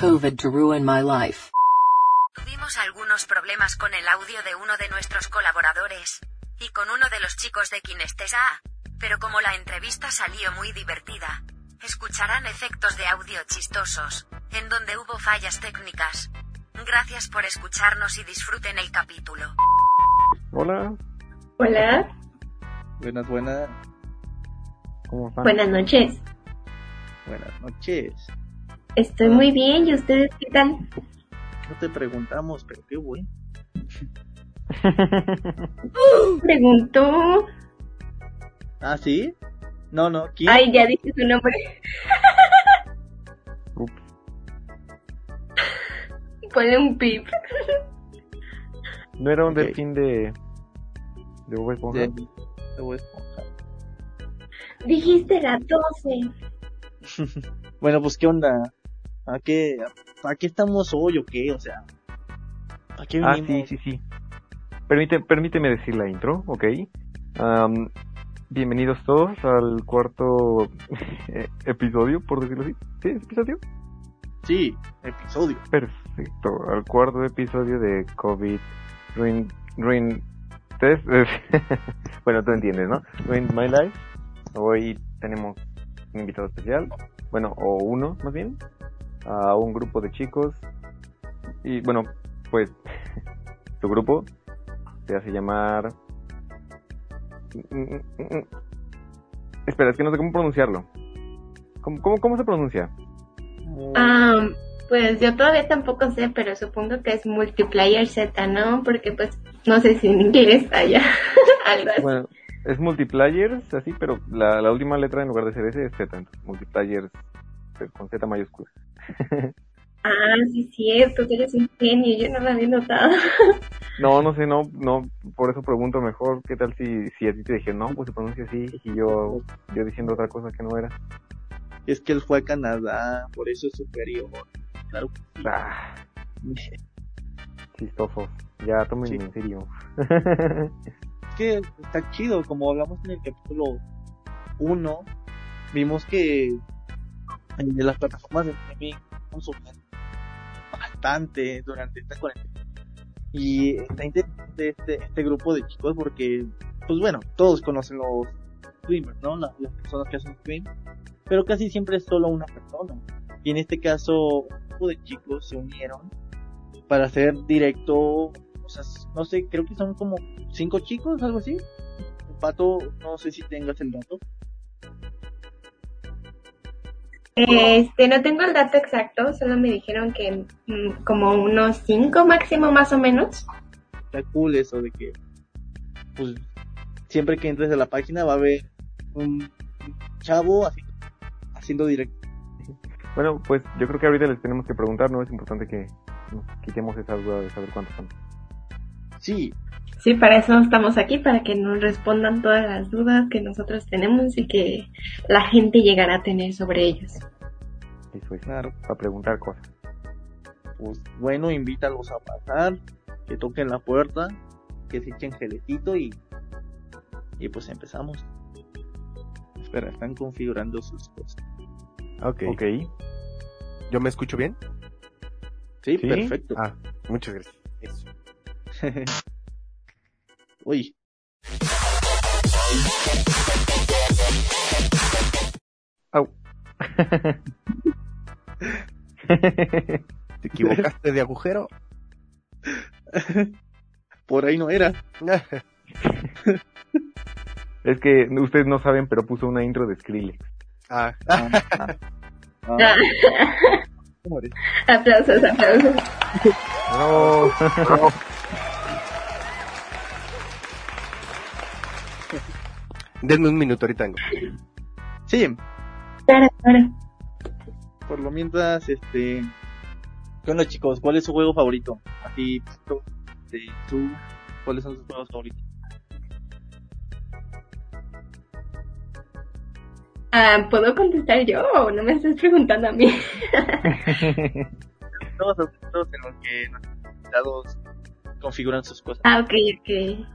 COVID to ruin my life. Tuvimos algunos problemas con el audio de uno de nuestros colaboradores. Y con uno de los chicos de Kinestesa. Pero como la entrevista salió muy divertida, escucharán efectos de audio chistosos, en donde hubo fallas técnicas. Gracias por escucharnos y disfruten el capítulo. Hola, Hola, Buenas, buenas, ¿cómo están? buenas noches. Buenas noches. Estoy muy bien, ¿y ustedes qué tal? No te preguntamos, pero qué bueno. Preguntó. ¿Ah, sí? No, no, ¿quién? Ay, ya dije su nombre. Ups. Ponle un pip. ¿No era un Ok. delfín de... de Bob Esponja? De- de Bob Esponja. Dijiste la 12. Bueno, pues, ¿qué onda? ¿A qué, ¿A qué estamos hoy o qué? O sea, ¿a qué Ah, venimos? sí, sí, sí. Permite, permíteme decir la intro, ¿ok? Am, bienvenidos todos al cuarto eh, episodio, por decirlo así. ¿Sí? ¿Es episodio? Sí, episodio. Perfecto. Al cuarto episodio de COVID Ruin, Ruin Test. bueno, tú entiendes, ¿no? Ruin My Life. Hoy tenemos un invitado especial. Bueno, o uno, más bien. A un grupo de chicos. Y bueno, pues su grupo se hace llamar... Espera, es que no sé cómo pronunciarlo. ¿Cómo, cómo, cómo se pronuncia? Ah, pues yo todavía tampoco sé, pero supongo que es multiplayer Z, ¿no? Porque pues no sé si en inglés haya algo así. Bueno, es multiplayers, así, pero la, la última letra en lugar de ser S es Z, entonces multiplayers con Z mayúscula. Ah, sí, cierto, tú eres un genio, yo no lo había notado. No, no sé, no, no, por eso pregunto mejor, ¿qué tal si, si a ti te dije, no, pues se pronuncia así, y yo, yo diciendo otra cosa que no era? Es que él fue a Canadá, por eso es superior. Claro que sí. Ah, chistoso, ya tómenme Sí. en serio. Que está chido, como hablamos en el capítulo 1, vimos que en las plataformas de streaming consumen bastante durante esta cuarentena. Y está interesante este, este grupo de chicos porque, pues bueno, todos conocen los streamers, ¿no? La- las personas que hacen stream, pero casi siempre es solo una persona. Y en este caso, un grupo de chicos se unieron para hacer directo, sea, no sé, creo que son como cinco chicos, algo así. Pato, no sé si tengas el dato. Este, no tengo el dato exacto, solo me dijeron que mm, como unos cinco máximo más o menos. Está cool eso de que, pues, siempre que entres a la página va a haber un chavo así, haciendo directo. Bueno, pues yo creo que ahorita les tenemos que preguntar, ¿no? Es importante que nos quitemos esa duda de saber cuántos son. Sí, Sí, para eso estamos aquí, para que nos respondan todas las dudas que nosotros tenemos y que la gente llegará a tener sobre ellos. Eso es, Claro. para preguntar cosas. pues bueno, invítalos a pasar, que toquen la puerta, que se echen gelecito y, y pues empezamos. Espera, están configurando sus cosas. Ok. Ok. ¿Yo me escucho bien? Sí, Sí. perfecto. Ah, muchas gracias. Eso. Uy, Au. ¿Te equivocaste de agujero? por ahí no era. es que ustedes no saben, pero puso una intro de Skrillex. ah, Ah, ah, ah, aplausos, aplausos. No. Denme un minuto, ahorita vengo. Sí, Claro, claro. por lo mientras, este... ¿Qué onda chicos? ¿Cuál es su juego favorito? A ti, tú, ¿cuáles son sus juegos favoritos? Ah, ¿Puedo contestar yo o no me estás preguntando a mí? Todos los minutos en los que nuestros invitados configuran sus cosas. Ah, ok, ok.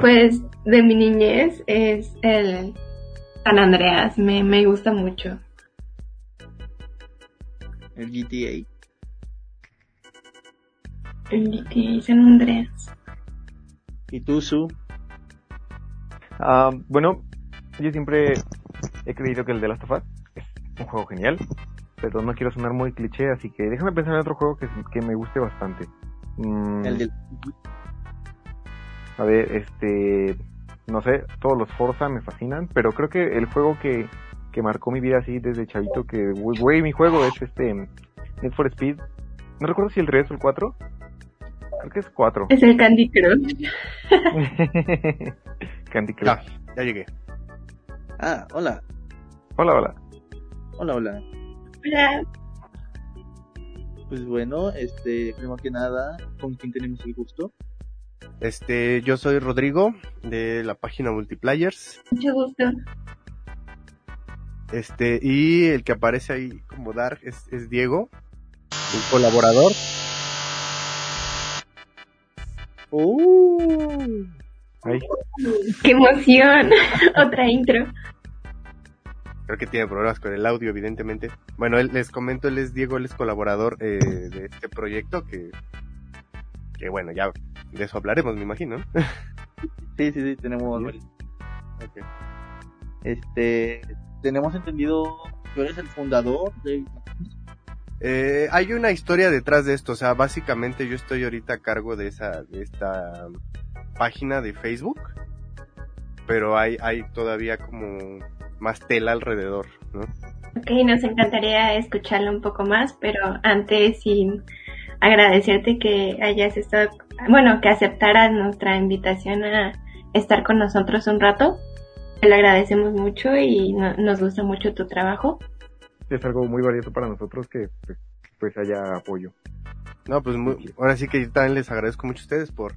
Pues de mi niñez es el San Andreas, me, me gusta mucho. El GTA. El GTA San Andreas. ¿Y tú, Su? Ah, bueno, yo siempre he creído que el de Last of Us es un juego genial, pero no quiero sonar muy cliché, así que déjame pensar en otro juego que, que me guste bastante. Mm, El del... A ver, este, no sé, todos los Forza me fascinan, pero creo que el juego que, que marcó mi vida así desde chavito, que, güey, mi juego es este, Need for Speed. No recuerdo si el 3 o el 4. Creo que es 4. Es el Candy Crush. Candy Crush. Ya, ya llegué. Ah, hola. Hola, hola. Hola, hola. Hola. Pues bueno, este, primero que nada, ¿con quién tenemos el gusto? Este, yo soy Rodrigo de la página Multiplayers. Mucho gusto. Este, y el que aparece ahí como Dark es, es Diego, un colaborador. ¡Uh! ¡Qué emoción! Otra intro. Creo que tiene problemas con el audio, evidentemente. Bueno, él, les comento, él es Diego, él es colaborador eh, de este proyecto que, que bueno, ya de eso hablaremos, me imagino. Sí, sí, sí, tenemos... Bien. Ok. Este, tenemos entendido que eres el fundador de... Eh, hay una historia detrás de esto, o sea, básicamente yo estoy ahorita a cargo de esa, de esta página de Facebook, pero hay, hay todavía como más tela alrededor, ¿no? Ok, nos encantaría escucharlo un poco más, pero antes sin agradecerte que hayas estado, bueno, que aceptaras nuestra invitación a estar con nosotros un rato. Te lo agradecemos mucho y no- nos gusta mucho tu trabajo. es algo muy valioso para nosotros que pues, pues haya apoyo. No, pues muy- ahora sí que yo también les agradezco mucho a ustedes por,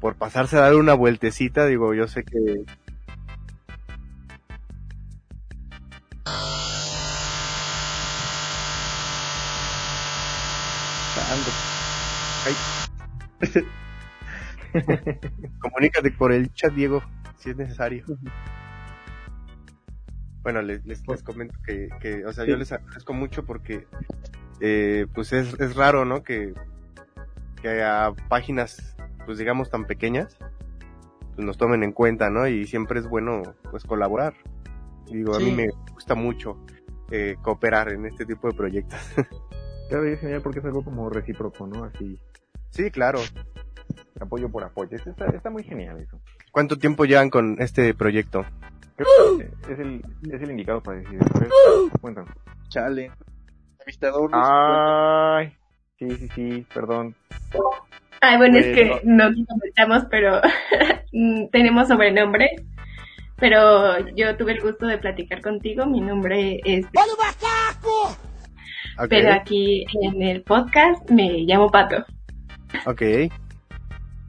por pasarse a dar una vueltecita, digo, yo sé que comunícate por el chat, Diego, si es necesario. Bueno, les, les, les comento que, que, o sea, yo les agradezco mucho porque, eh, pues es, es raro, ¿no? Que, que a páginas, pues digamos, tan pequeñas, pues nos tomen en cuenta, ¿no? Y siempre es bueno, pues colaborar. Digo, a mí me gusta mucho eh, cooperar en este tipo de proyectos. Claro, y es genial porque es algo como recíproco, ¿no? Así, sí, claro. apoyo por apoyo. Es- Está, está muy genial eso. ¿Cuánto tiempo llevan con este proyecto? Creo que es el, es el indicado para decir eso. A ver, cuéntanos. Chale. Entrevistador. Ay, sí, sí, sí, perdón. Ay, bueno, es que no comentamos, pero mm, tenemos sobrenombre. Pero yo tuve el gusto de platicar contigo. Mi nombre es. Pero aquí en el podcast me llamo Pato. Ok.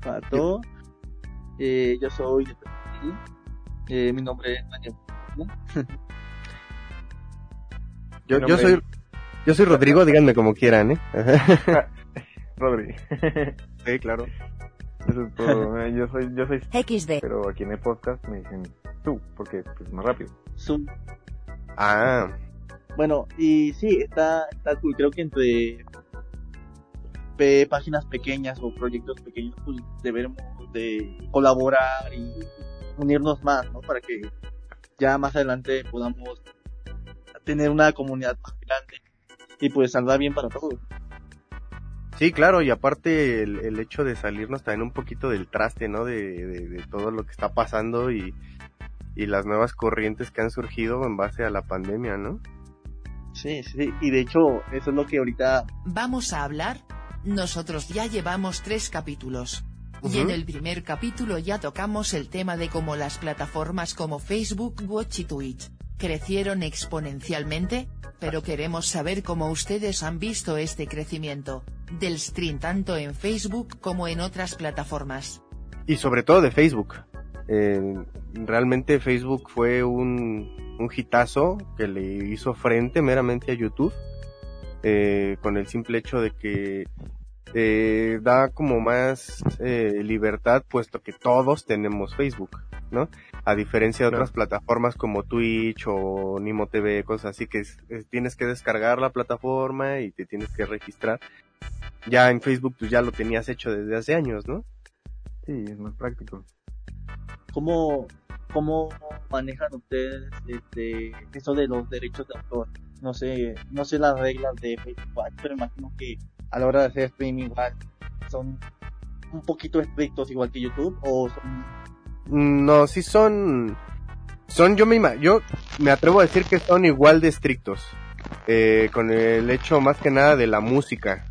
Pato. Eh, yo soy. Eh, mi nombre es Daniel. Yo, yo soy, yo soy Rodrigo, díganme como quieran, ¿eh? Rodri. sí, claro. Eso es todo. Yo soy, yo soy, XD. pero aquí en el podcast me dicen tú, porque pues más rápido. Su- Ah, Bueno, y sí, está, está cool. Creo que entre pe- páginas pequeñas o proyectos pequeños, pues debemos de colaborar y unirnos más, ¿no? Para que ya más adelante podamos tener una comunidad más grande y pues saldrá bien para todos. sí, claro, y aparte el, el hecho de salirnos también un poquito del traste, ¿no? De, de, de todo lo que está pasando y, y las nuevas corrientes que han surgido en base a la pandemia, ¿no? Sí, sí, y de hecho eso es lo que ahorita Vamos a hablar. Nosotros ya llevamos tres capítulos. Y en el primer capítulo ya tocamos el tema de cómo las plataformas como Facebook, Watch y Twitch crecieron exponencialmente, pero queremos saber cómo ustedes han visto este crecimiento del stream tanto en Facebook como en otras plataformas. Y sobre todo de Facebook. Eh, realmente Facebook fue un, un hitazo que le hizo frente meramente a YouTube. Eh, con el simple hecho de que eh, da como más eh, libertad puesto que todos tenemos Facebook, ¿no? A diferencia de otras plataformas como Twitch o Nimo TV, cosas así que tienes que descargar la plataforma y te tienes que registrar. Ya en Facebook pues ya lo tenías hecho desde hace años, ¿no? Sí, es más práctico. ¿Cómo, cómo manejan ustedes este, eso de los derechos de autor? No sé, no sé las reglas de Facebook, pero imagino que a la hora de hacer streaming igual son un poquito estrictos igual que YouTube o son mm, no sí son son yo me yo me atrevo a decir que son igual de estrictos eh, con el hecho más que nada de la música.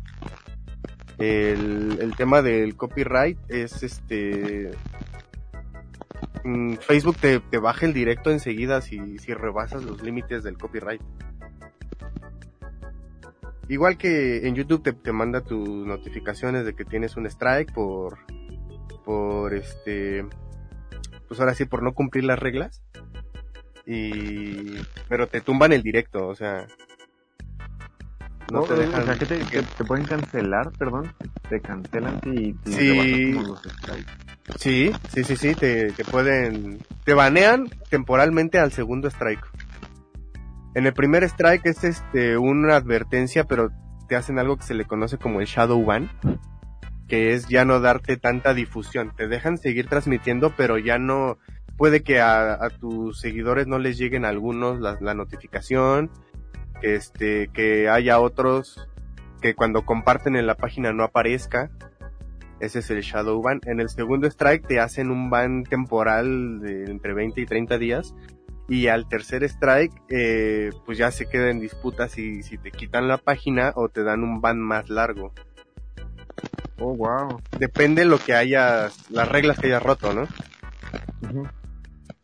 El, el tema del copyright es este mm, Facebook te, te baja el directo enseguida si, si rebasas los límites del copyright igual que en YouTube te, te manda tus notificaciones de que tienes un strike por, por este, pues ahora sí, por no cumplir las reglas. Y, pero te tumban el directo, o sea, no, te dejan. O sea, que te, pueden cancelar, perdón. Te cancelan si, si sí. los Sí, sí, sí, sí, te, te pueden, te banean temporalmente al segundo strike. En el primer strike es este una advertencia, pero te hacen algo que se le conoce como el shadow ban, que es ya no darte tanta difusión. Te dejan seguir transmitiendo, pero ya no puede que a, tus seguidores no les lleguen algunos la, la notificación, que este que haya otros que cuando comparten en la página no aparezca. Ese es el shadow ban. En el segundo strike te hacen un ban temporal de entre 20 y 30 días y al tercer strike eh, pues ya se queda en disputa si, si te quitan la página o te dan un ban más largo. Oh, wow. Depende lo que hayas, las reglas que hayas roto, ¿no?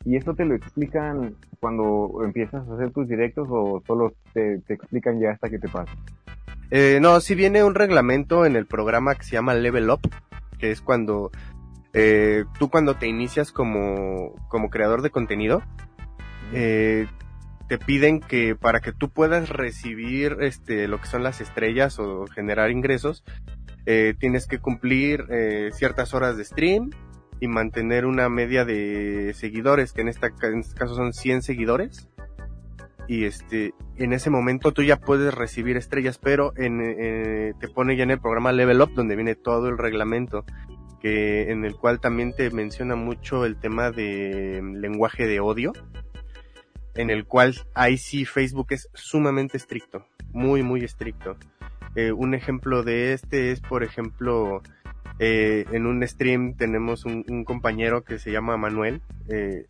¿Y esto te lo explican cuando empiezas a hacer tus directos o solo te, explican ya hasta que te pasa? Eh, no, si viene un reglamento en el programa que se llama Level Up, que es cuando eh, tú cuando te inicias como, como creador de contenido, eh, te piden que para que tú puedas recibir este lo que son las estrellas o generar ingresos eh, tienes que cumplir eh, ciertas horas de stream y mantener una media de seguidores que en, esta, en este caso son 100 seguidores. Y este en ese momento tú ya puedes recibir estrellas pero en, eh, te pone ya en el programa Level Up donde viene todo el reglamento que en el cual también te menciona mucho el tema de lenguaje de odio en el cual ahí sí Facebook es sumamente estricto, muy, muy estricto. Eh, un ejemplo de este es, por ejemplo, eh, en un stream tenemos un, compañero que se llama Manuel, eh,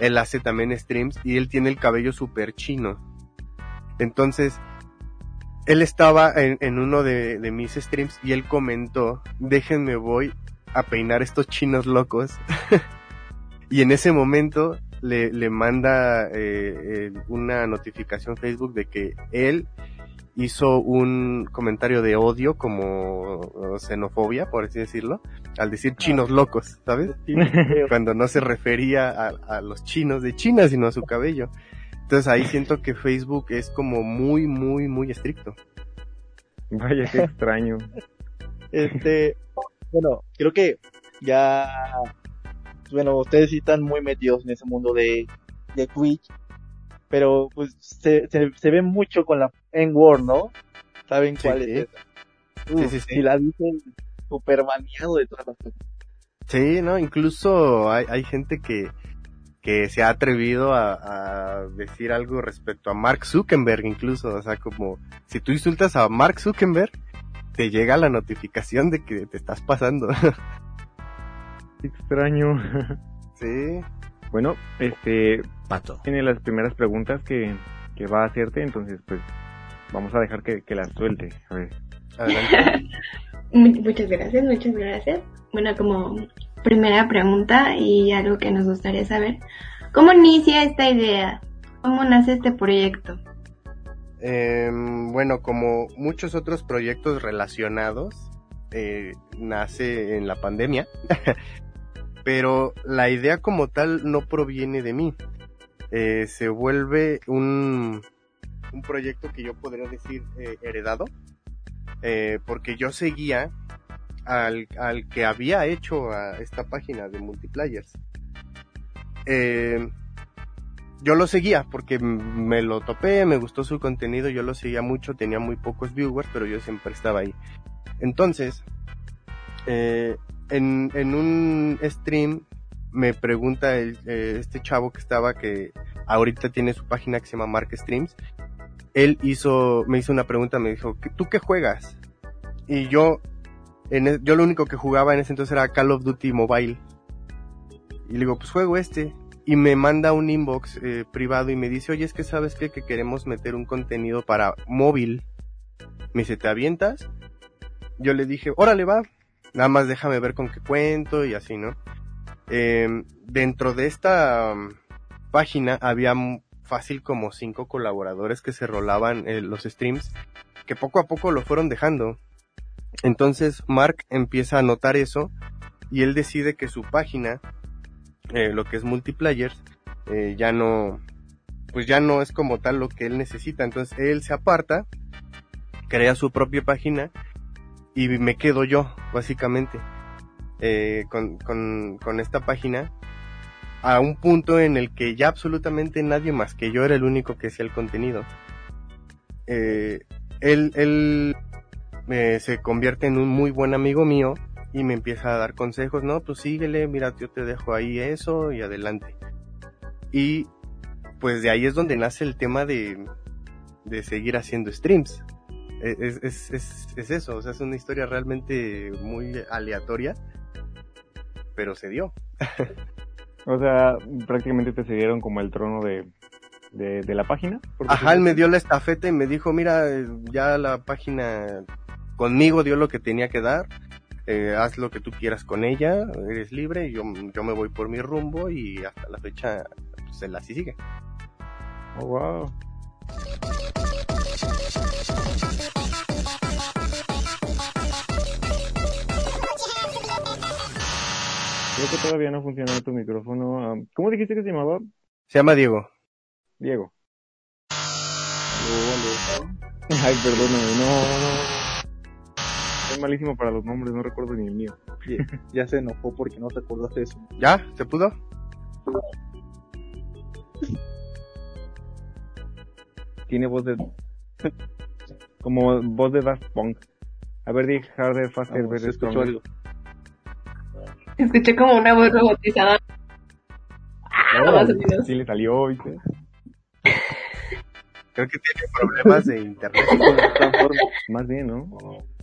él hace también streams y él tiene el cabello súper chino. Entonces, él estaba en, uno de, de, mis streams y él comentó, déjenme voy a peinar estos chinos locos. y en ese momento le, le manda eh, una notificación Facebook de que él hizo un comentario de odio como xenofobia, por así decirlo, al decir chinos locos, ¿sabes? Cuando no se refería a, a, los chinos de China, sino a su cabello. Entonces ahí siento que Facebook es como muy, muy, muy estricto. Vaya, qué extraño. Este, bueno, creo que ya bueno, ustedes sí están muy metidos en ese mundo de, de Twitch, pero pues se, se, ve mucho con la N-Word, ¿no? ¿Saben cuál es esa? sí, sí, sí. Y la dicen super baneado de todas las cosas. Sí, ¿no? Incluso hay, hay gente que, que se ha atrevido a, a, decir algo respecto a Mark Zuckerberg incluso, o sea, como si tú insultas a Mark Zuckerberg, te llega la notificación de que te estás pasando. extraño. Sí. Bueno, este... Pato. Tiene las primeras preguntas que, que va a hacerte, entonces pues vamos a dejar que, que las suelte. A ver. muchas gracias, muchas gracias. Bueno, como primera pregunta y algo que nos gustaría saber, ¿cómo inicia esta idea? ¿Cómo nace este proyecto? Eh, bueno, como muchos otros proyectos relacionados, eh, nace en la pandemia. pero la idea como tal no proviene de mí. Eh, se vuelve un, un proyecto que yo podría decir eh, heredado eh, porque yo seguía al, al que había hecho a esta página de multiplayers. Yo lo seguía porque me lo topé, me gustó su contenido, yo lo seguía mucho, tenía muy pocos viewers, pero yo siempre estaba ahí. Entonces, en, en un stream me pregunta el, eh, este chavo que estaba, que ahorita tiene su página que se llama Mark Streams, él hizo, me hizo una pregunta, me dijo, ¿tú qué juegas? Y yo, en, e, yo lo único que jugaba en ese entonces era Call of Duty Mobile. Y le digo, pues juego este y me manda un inbox eh, privado y me dice, oye, es que sabes que queremos meter un contenido para móvil. Me dice, ¿te avientas? Yo le dije, órale, va. Nada más déjame ver con qué cuento y así, ¿no? Eh, dentro de esta um, página había fácil como cinco colaboradores que se rolaban eh, los streams, que poco a poco lo fueron dejando. Entonces Mark empieza a notar eso y él decide que su página eh, lo que es multiplayer, eh, ya no, pues ya no es como tal lo que él necesita. Entonces él se aparta, crea su propia página y me quedo yo, básicamente, eh, con, con, esta página a un punto en el que ya absolutamente nadie más que yo era el único que hacía el contenido. Eh, él, él eh, se convierte en un muy buen amigo mío y me empieza a dar consejos, no, pues síguele, mira, yo te dejo ahí eso y adelante. Y pues de ahí es donde nace el tema de, de seguir haciendo streams. E, es, es, es, es, eso, o sea, es una historia realmente muy aleatoria, pero se dio. o sea, prácticamente te cedieron como el trono de, de, de la página. Ajá, él me dio la estafeta y me dijo, mira, ya la página conmigo dio lo que tenía que dar eh, haz lo que tú quieras con ella, eres libre, yo, yo me voy por mi rumbo y hasta la fecha pues, él así sigue. Oh, wow. Creo que todavía no funciona tu micrófono. Um, ¿Cómo dijiste que se llamaba? Se llama Diego. Diego. Ay, perdóname, no, no. Soy malísimo para los nombres, no recuerdo ni el mío. Ya se enojó porque no te acuerdas de eso. ¿Ya? ¿Se pudo? Tiene voz de... Como voz de Daft Punk. A ver, di harder, faster, Vamos, better, stronger. algo. Escuché como una voz robotizada. Oh, más o menos. sí le salió, ¿viste? Creo que tiene problemas de internet. Más bien, ¿no?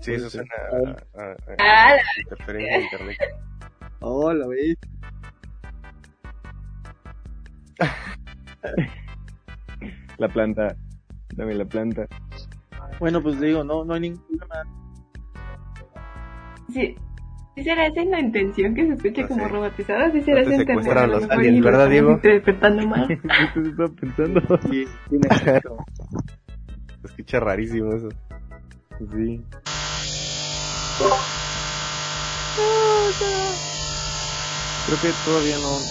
Sí, eso suena a, a- a- Ah, la- interferencia de internet. Oh, la ves. La planta. Dame la planta. Bueno, pues digo, no, no hay ningún problema. Sí. ¿Sí será esa la intención que se escuche No como sé. robotizada? ¿Sí será No esa intención? A lo los aliens, ¿verdad, Diego? Interpretando mal. ¿Qué te estaba pensando? Sí, tiene. Se escucha rarísimo eso. Sí. Creo que todavía no.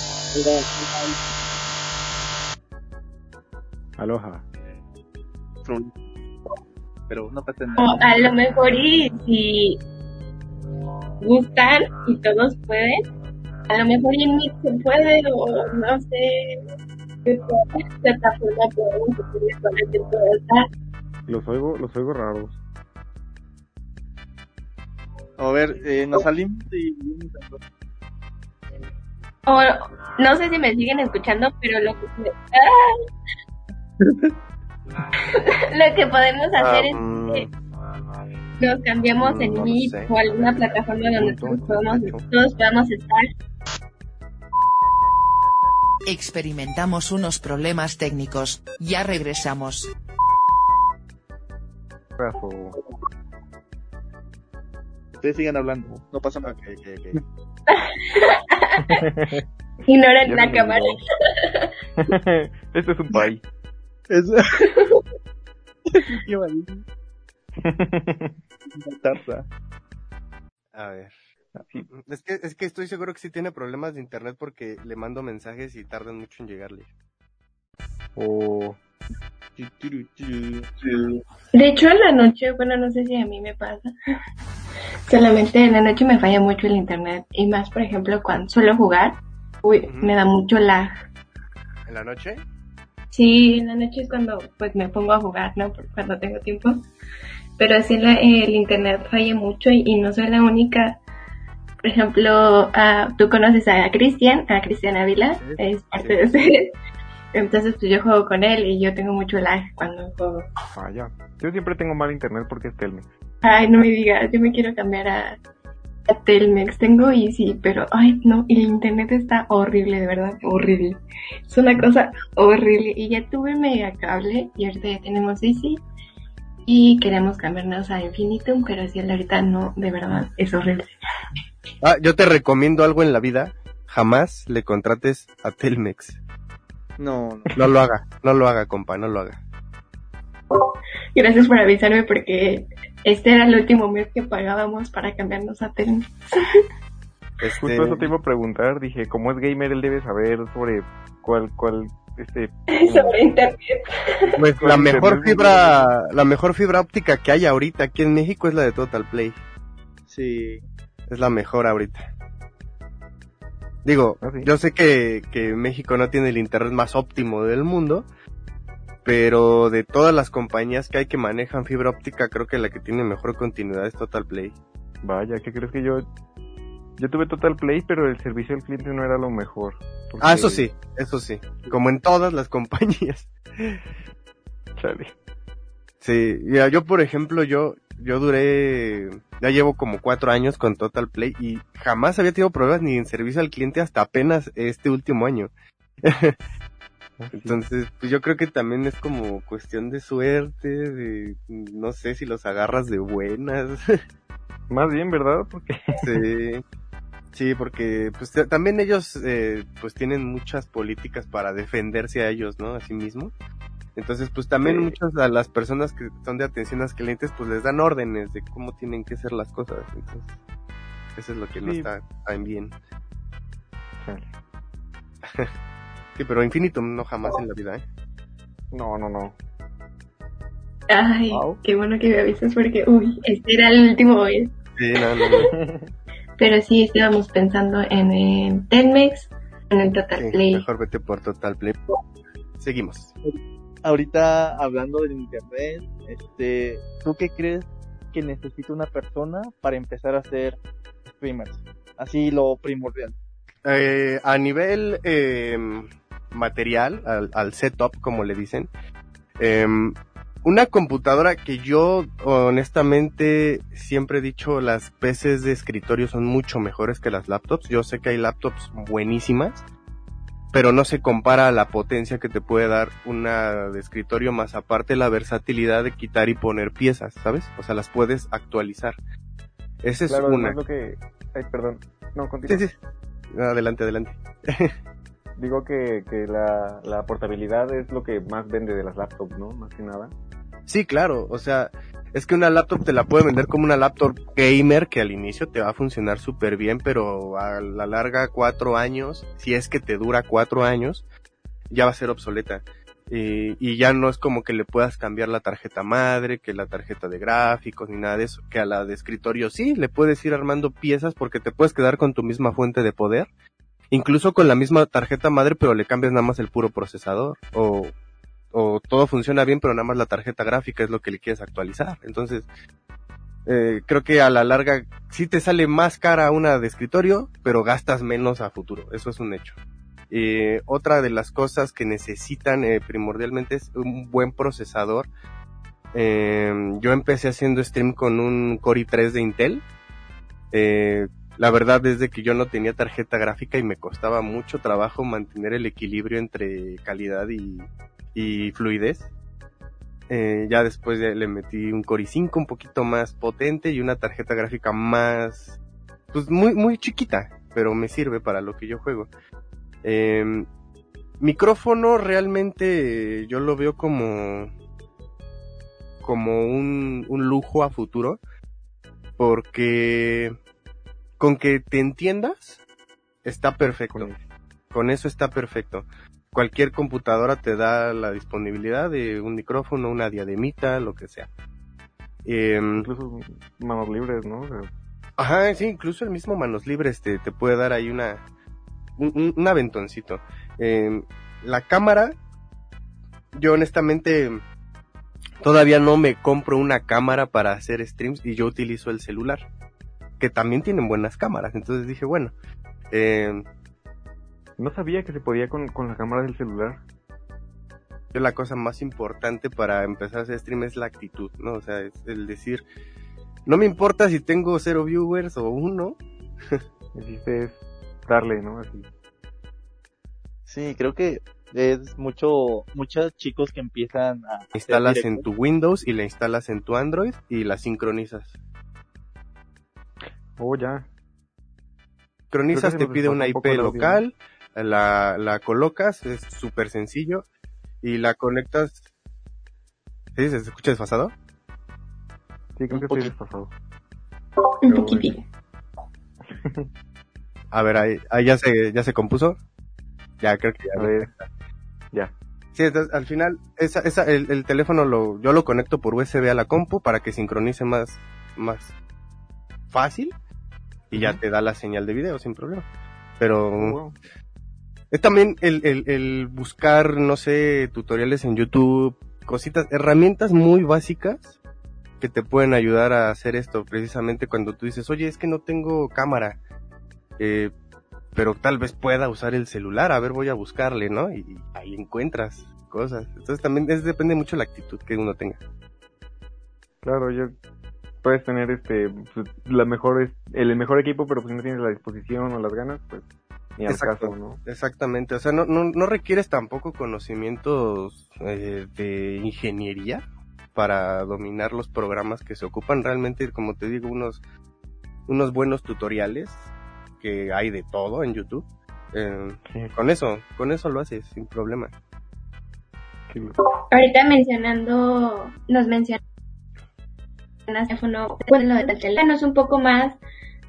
Aloha. Pero no pasa O nada. a lo mejor y si gustan y todos pueden, a lo mejor y en Meet se puede o no sé plataforma. Los oigo, los oigo raros. A ver, eh, nos salimos y... O no sé si me siguen escuchando, pero lo que ¡Ah! lo que podemos hacer es Ah, que nos cambiamos en No Meet sé. o alguna plataforma donde todos podamos, todos podamos estar. Experimentamos unos problemas técnicos, ya regresamos. Ustedes sigan hablando, no pasa nada. ok, ok, ok. Ignoran Ya la cámara. este es un pay. Es... Qué malísimo. Una. A ver. Es que, es que estoy seguro que sí tiene problemas de internet porque le mando mensajes y tardan mucho en llegarle. o De hecho, en la noche, bueno, no sé si a mí me pasa. Solamente en la noche me falla mucho el internet. Y más, por ejemplo, cuando suelo jugar, uy, me da mucho lag. ¿En la noche? Sí, en la noche es cuando pues me pongo a jugar, ¿no? Cuando tengo tiempo. Pero así la- el internet falla mucho y, y no soy la única. Por ejemplo, ah, tú conoces a Cristian, a Cristian Ávila, Sí, es parte sí. de ustedes. Entonces, pues yo juego con él y yo tengo mucho lag cuando juego. Vaya. Yo siempre tengo mal internet porque es Telmex. Ay, no me digas, yo me quiero cambiar a Telmex. Tengo Easy, pero ay, no, el internet está horrible, de verdad, horrible. Es una cosa horrible. Y ya tuve mega cable y ahorita ya tenemos Easy. Y queremos cambiarnos a Infinitum, pero si el ahorita no, de verdad, es horrible. Ah, yo te recomiendo algo en la vida. Jamás le contrates a Telmex. No, no. No lo haga, no lo haga, compa, no lo haga. Gracias por avisarme porque este era el último mes que pagábamos para cambiarnos a Telmex. Este, Justo eso te iba a preguntar. Dije, como es gamer, él debe saber sobre cuál, cuál, este... Sobre internet. pues, la mejor fibra, la mejor fibra óptica que hay ahorita aquí en México es la de Total Play. Sí. Es la mejor ahorita. Digo, Ah, sí. yo sé que, que México no tiene el internet más óptimo del mundo, pero de todas las compañías que hay que manejan fibra óptica, creo que la que tiene mejor continuidad es Total Play. Vaya, ¿qué crees que yo... Yo tuve Total Play, pero el servicio al cliente no era lo mejor. porque- Ah, eso sí, eso sí. Como en todas las compañías. Chale. Sí, mira, yo por ejemplo, yo, yo duré, ya llevo como cuatro años con Total Play y jamás había tenido problemas ni en servicio al cliente hasta apenas este último año. Entonces, pues yo creo que también es como cuestión de suerte, de, no sé si los agarras de buenas. Más bien, ¿verdad? Porque... sí, sí, porque pues también ellos, eh, pues tienen muchas políticas para defenderse a ellos, ¿no? A sí mismos. Entonces, pues también Sí. muchas a las personas que son de atención a los clientes, pues les dan órdenes de cómo tienen que ser las cosas. Entonces, eso es lo que no está tan bien. Sí, pero Infinitum no jamás en la vida, ¿eh? No, no, no. Ay, Wow. qué bueno que me avisas porque, uy, este era el último mes. Sí, no, no, no. Pero sí estábamos pensando en, el Telmex, en el Total Sí, Play. mejor vete por Total Play. Seguimos. Ahorita hablando del internet, este, ¿tú qué crees que necesita una persona para empezar a ser streamers? Así lo primordial. Eh, a nivel eh, material, al, al setup, como le dicen, eh, una computadora que yo honestamente siempre he dicho las PCs de escritorio son mucho mejores que las laptops. Yo sé que hay laptops buenísimas, pero no se compara a la potencia que te puede dar una de escritorio más aparte la versatilidad de quitar y poner piezas, ¿sabes? O sea, las puedes actualizar. Esa es claro, una. lo que... Ay, perdón. No, continúa. Sí, sí. Adelante, adelante. Digo que, que la, la portabilidad es lo que más vende de las laptops, ¿no? Más que nada. Sí, claro, o sea, es que una laptop te la puede vender como una laptop gamer que al inicio te va a funcionar súper bien, pero a la larga cuatro años, si es que te dura cuatro años, ya va a ser obsoleta. Y, y ya no es como que le puedas cambiar la tarjeta madre, que la tarjeta de gráficos, ni nada de eso, que a la de escritorio sí, le puedes ir armando piezas porque te puedes quedar con tu misma fuente de poder, incluso con la misma tarjeta madre, pero le cambias nada más el puro procesador, o, o todo funciona bien, pero nada más la tarjeta gráfica es lo que le quieres actualizar. Entonces, eh, creo que a la larga sí te sale más cara una de escritorio, pero gastas menos a futuro. Eso es un hecho. Otra de las cosas que necesitan eh, primordialmente es un buen procesador. Eh, yo empecé haciendo stream con un Core i3 de Intel. La verdad es de que yo no tenía tarjeta gráfica y me costaba mucho trabajo mantener el equilibrio entre calidad y, y fluidez. Eh, ya después de- le metí un Core i5 un poquito más potente y una tarjeta gráfica más, pues muy, muy chiquita, pero me sirve para lo que yo juego. Eh, micrófono realmente yo lo veo como, como un, un lujo a futuro, porque con que te entiendas, está perfecto. Con- eso está perfecto. cualquier computadora te da la disponibilidad de un micrófono, una diademita, lo que sea. Em, Incluso manos libres, ¿no? O sea, Ajá, sí, incluso el mismo Manos Libres te, te puede dar ahí una, un, un- un aventoncito. Eh, la cámara, yo honestamente todavía no me compro una cámara para hacer streams y yo utilizo el celular, que también tienen buenas cámaras. Entonces dije, bueno, eh, no sabía que se podía con, con la cámara del celular. yo la cosa más importante para empezar a hacer stream es la actitud, ¿no? O sea, es el decir, no me importa si tengo cero viewers o uno, El chiste es darle, ¿no? Así. Sí, creo que es mucho, muchos chicos que empiezan a... instalas en tu Windows y la instalas en tu Android y la sincronizas. Oh, ya. Sincronizas, se te pide una un IP local, la, la colocas, es súper sencillo, y la conectas. ¿Sí? ¿Se escucha desfasado? Sí, creo que estoy desfasado. Un Pero poquitín. A ver, ahí, ahí ya se, ya se compuso. Ya, creo que ya. A ver. Ya. Sí, entonces, al final, esa, esa, el, el teléfono lo, yo lo conecto por USB a la compu para que sincronice más, más fácil y ya te da la señal de video sin problema. Pero Oh, wow. es también el, el, el buscar, no sé, tutoriales en YouTube, cositas, herramientas muy básicas que te pueden ayudar a hacer esto precisamente cuando tú dices, oye, es que no tengo cámara, eh, pero tal vez pueda usar el celular, a ver, voy a buscarle, ¿no? Y, y ahí encuentras cosas. Entonces también es, depende mucho de la actitud que uno tenga. Claro, yo puedes tener este pues, la mejor el mejor equipo, pero pues si no tienes la disposición o las ganas, pues ni al Exacto. caso, ¿no? Exactamente, o sea, no, no, no requieres tampoco conocimientos eh, de ingeniería para dominar los programas que se ocupan. Realmente, como te digo, unos, unos buenos tutoriales que hay de todo en YouTube. Eh, Sí, con eso, con eso lo haces sin problema. sí. Ahorita mencionando, nos mencionas teléfono, lo un poco más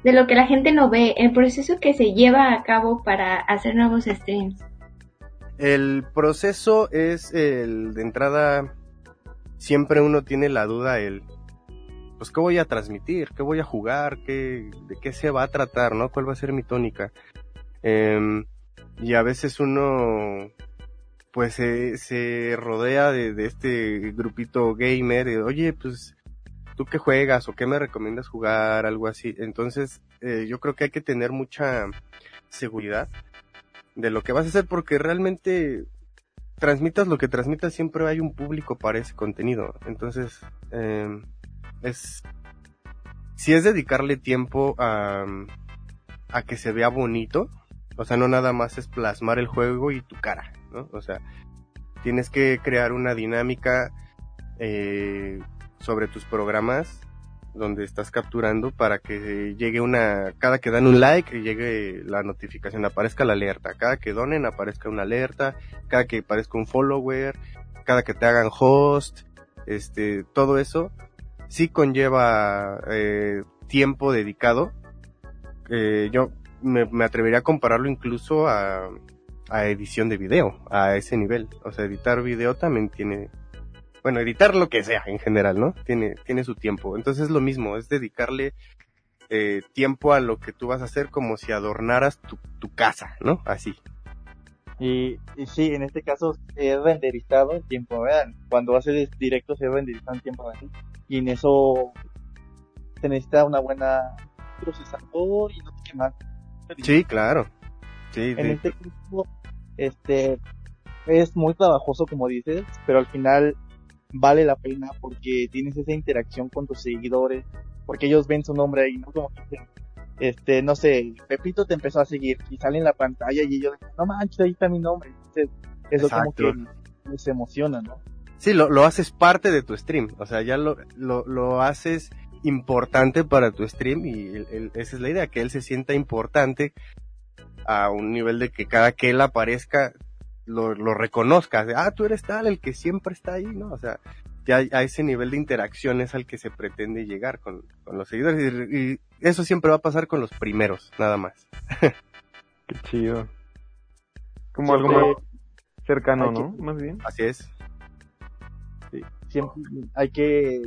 de lo que la gente no ve, el proceso que se lleva a cabo para hacer nuevos streams. El proceso es el de entrada, siempre uno tiene la duda, el, pues, ¿qué voy a transmitir? ¿Qué voy a jugar? ¿Qué, ¿De qué se va a tratar? ¿No? ¿Cuál va a ser mi tónica? Em, y a veces uno, pues, se, se rodea de, de este grupito gamer, de, oye, pues, ¿tú qué juegas? ¿O qué me recomiendas jugar? Algo así. Entonces, eh, yo creo que hay que tener mucha seguridad de lo que vas a hacer porque realmente transmitas lo que transmitas siempre hay un público para ese contenido entonces eh, es si es dedicarle tiempo a, a que se vea bonito o sea no nada más es plasmar el juego y tu cara no o sea tienes que crear una dinámica eh, sobre tus programas donde estás capturando para que llegue una, cada que dan un like, llegue la notificación, aparezca la alerta, cada que donen aparezca una alerta, cada que aparezca un follower, cada que te hagan host, este, todo eso sí conlleva eh, tiempo dedicado. Eh, yo me, me atrevería a compararlo incluso a, a edición de video, a ese nivel. O sea, editar video también tiene bueno, editar lo que sea en general, ¿no? Tiene, tiene su tiempo. Entonces es lo mismo, es dedicarle eh, tiempo a lo que tú vas a hacer como si adornaras tu, tu casa, ¿no? Así. Y, y sí, en este caso es renderizado en tiempo real. Cuando haces directo se renderiza en tiempo real. Y en eso se necesita una buena procesador y no sé qué más. Sí, claro. Sí, En sí. este caso, este, es muy trabajoso como dices, pero al final vale la pena porque tienes esa interacción con tus seguidores, porque ellos ven su nombre ahí, ¿no? Como que este, no sé, Pepito te empezó a seguir y sale en la pantalla y ellos dicen, no manches, ahí está mi nombre. Entonces, eso como que se emociona, ¿no? Sí, lo, lo haces parte de tu stream. O sea, ya lo, lo, lo haces importante para tu stream y el- el- esa es la idea, que él se sienta importante a un nivel de que cada que él aparezca lo, lo reconozcas. De, ah, tú eres tal, el que siempre está ahí, ¿no? O sea, ya a ese nivel de interacción es al que se pretende llegar con, con los seguidores y, y eso siempre va a pasar con los primeros, nada más. Qué chido. Como algo más cercano, Hay que- ¿no? Más bien. Así es. Sí, siempre hay que,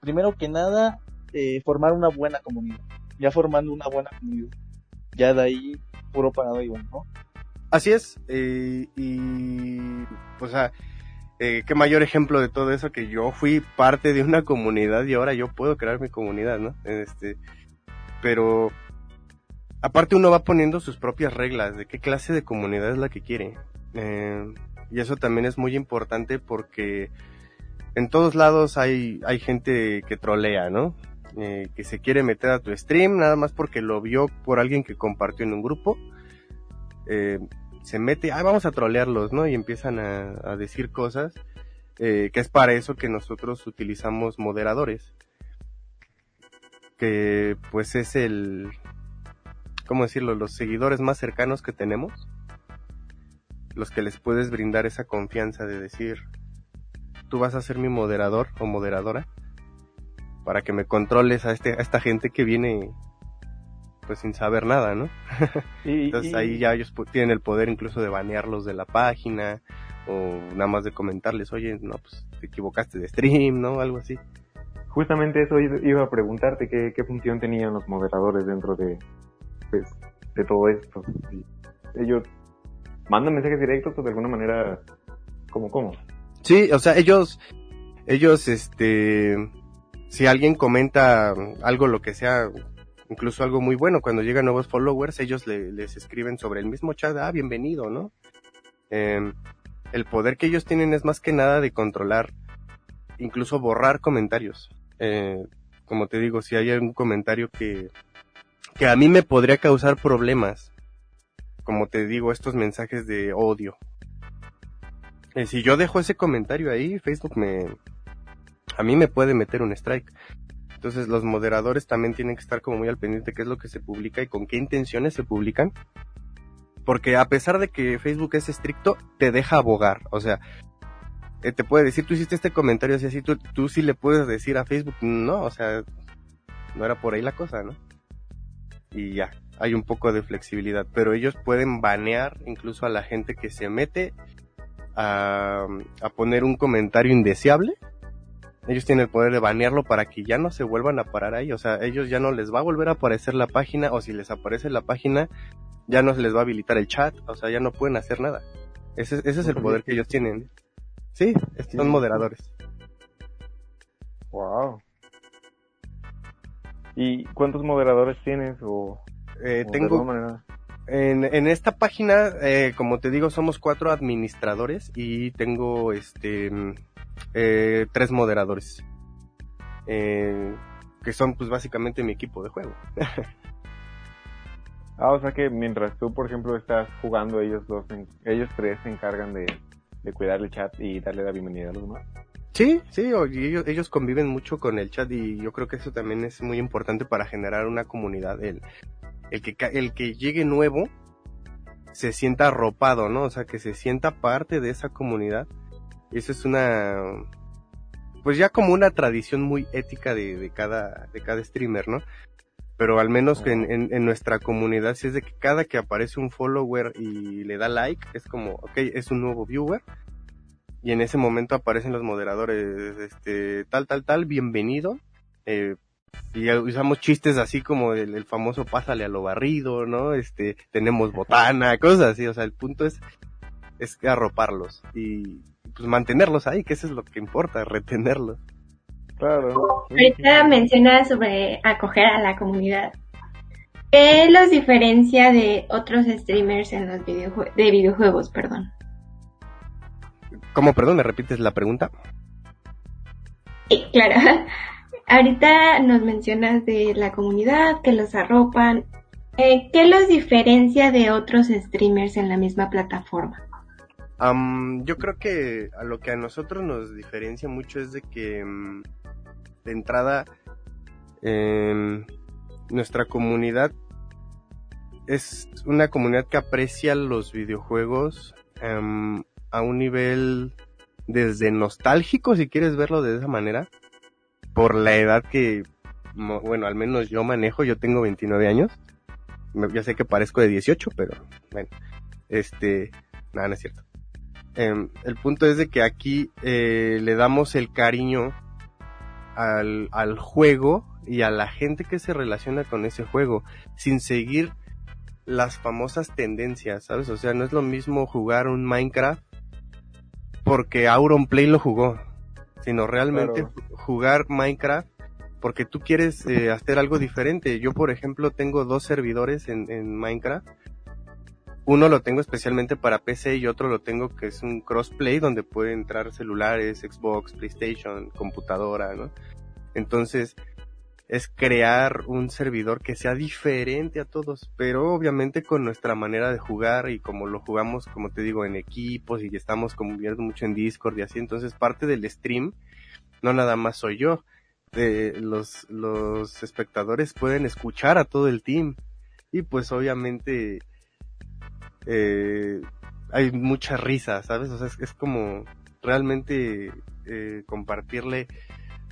primero que nada, eh, formar una buena comunidad. Ya formando una buena comunidad. Ya de ahí, puro para arriba, ¿no? Así es. eh, y, pues, ah, eh, qué mayor ejemplo de todo eso que yo fui parte de una comunidad y ahora yo puedo crear mi comunidad, ¿no? Este, pero, aparte uno va poniendo sus propias reglas de qué clase de comunidad es la que quiere. Eh, y eso también es muy importante porque en todos lados hay, hay gente que trolea, ¿no? Eh, que se quiere meter a tu stream nada más porque lo vio por alguien que compartió en un grupo. Eh, se mete, ah, vamos a trolearlos, ¿no? Y empiezan a, decir cosas, eh, que es para eso que nosotros utilizamos moderadores. Que pues es el, ¿cómo decirlo? Los seguidores más cercanos que tenemos. Los que les puedes brindar esa confianza de decir, tú vas a ser mi moderador o moderadora para que me controles a este a esta gente que viene pues sin saber nada, ¿no? Y, Entonces y- ahí ya ellos tienen el poder incluso de banearlos de la página o nada más de comentarles, oye, no, pues te equivocaste de stream, ¿no? Algo así. Justamente eso iba a preguntarte, ¿qué, qué función tenían los moderadores dentro de, pues, de todo esto? Ellos mandan mensajes directos o de alguna manera, ¿cómo, cómo? Sí, o sea, ellos, ellos, este, si alguien comenta algo, lo que sea, incluso algo muy bueno, cuando llegan nuevos followers, ellos le- les escriben sobre el mismo chat, ah, bienvenido, ¿no? Em, el poder que ellos tienen es más que nada de controlar, incluso borrar comentarios. Eh, como te digo, si hay un comentario que, que a mí me podría causar problemas, como te digo, estos mensajes de odio, eh, si yo dejo ese comentario ahí, Facebook me... A mí me puede meter un strike. Entonces los moderadores también tienen que estar como muy al pendiente de qué es lo que se publica y con qué intenciones se publican. Porque a pesar de que Facebook es estricto, te deja abogar. O sea, eh, te puede decir, tú hiciste este comentario así, así, tú, tú sí le puedes decir a Facebook, no, o sea, no era por ahí la cosa, ¿no? Y ya, hay un poco de flexibilidad. Pero ellos pueden banear incluso a la gente que se mete a, a poner un comentario indeseable, ellos tienen el poder de banearlo para que ya no se vuelvan a parar ahí. O sea, ellos ya no les va a volver a aparecer la página, o si les aparece la página, ya no se les va a habilitar el chat, o sea, ya no pueden hacer nada. Ese, ese es el poder que ellos tienen. Sí, son moderadores. Wow. ¿Y cuántos moderadores tienes o, Eh, o tengo? En, en esta página, eh, como te digo, somos cuatro administradores y tengo este eh, tres moderadores. Eh, que son pues básicamente mi equipo de juego. Ah, o sea que mientras tú, por ejemplo, estás jugando, ellos dos, ellos tres se encargan de, de cuidar el chat y darle la bienvenida a los demás. Sí, sí, ellos, ellos conviven mucho con el chat y yo creo que eso también es muy importante para generar una comunidad. El, el, que, el que llegue nuevo se sienta arropado, ¿no? O sea, que se sienta parte de esa comunidad. Eso es una, pues ya como una tradición muy ética de, de cada, de cada streamer, ¿no? Pero al menos en, en, en nuestra comunidad, si es de que cada que aparece un follower y le da like, es como, ok, es un nuevo viewer. Y en ese momento aparecen los moderadores, este, tal, tal, tal, bienvenido. Eh, y usamos chistes así como el, el famoso pásale a lo barrido, ¿no? Este, tenemos botana, cosas así. O sea, el punto es, es arroparlos y pues mantenerlos ahí, que eso es lo que importa, retenerlos. Claro. Ahorita mencionas sobre acoger a la comunidad. ¿Qué los diferencia de otros streamers en los videojue- de videojuegos, perdón? ¿Cómo, perdón, me repites la pregunta? Sí, claro. Ahorita nos mencionas de la comunidad, que los arropan. Eh, ¿Qué los diferencia de otros streamers en la misma plataforma? Am, yo creo que a lo que a nosotros nos diferencia mucho es de que mm, de entrada em, nuestra comunidad es una comunidad que aprecia los videojuegos em, a un nivel desde nostálgico, si quieres verlo de esa manera, por la edad que, bueno, al menos yo manejo, yo tengo 29 años, ya sé que parezco de 18, pero bueno, este, nada, no es cierto. Em, el punto es de que aquí eh, le damos el cariño al, al juego y a la gente que se relaciona con ese juego, sin seguir las famosas tendencias, ¿sabes? O sea, no es lo mismo jugar un Minecraft porque Auronplay lo jugó, sino realmente Claro. jugar Minecraft porque tú quieres eh, hacer algo diferente. Yo, por ejemplo, tengo dos servidores en, en Minecraft. Uno lo tengo especialmente para PC y otro lo tengo que es un crossplay donde puede entrar celulares, Xbox, PlayStation, computadora, ¿no? Entonces, es crear un servidor que sea diferente a todos, pero obviamente con nuestra manera de jugar y como lo jugamos, como te digo, en equipos y estamos conviviendo mucho en Discord y así, entonces parte del stream no nada más soy yo, de los, los espectadores pueden escuchar a todo el team y pues obviamente eh, hay mucha risa, ¿sabes? O sea, es, es como realmente eh, compartirle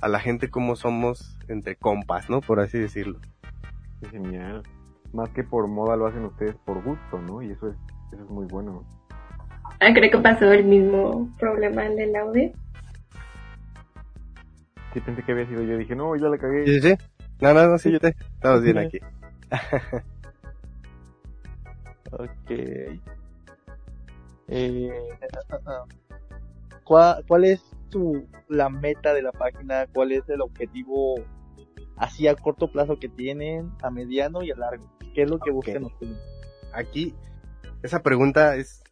a la gente cómo somos entre compas, ¿no? Por así decirlo. Es genial. Más que por moda lo hacen ustedes por gusto, ¿no? Y eso es, eso es muy bueno. Ah, creo que pasó el mismo problema el del audio. Sí pensé que había sido yo. Dije, no, ya la cagué. Sí, sí, sí. No, no, no, sí, yo te... Estamos bien aquí. Ok. Eh. ¿cuál, ¿Cuál es tu, la meta de la página? ¿Cuál es el objetivo así a corto plazo que tienen, a mediano y a largo? ¿Qué es lo que buscan ustedes? Aquí, esa pregunta es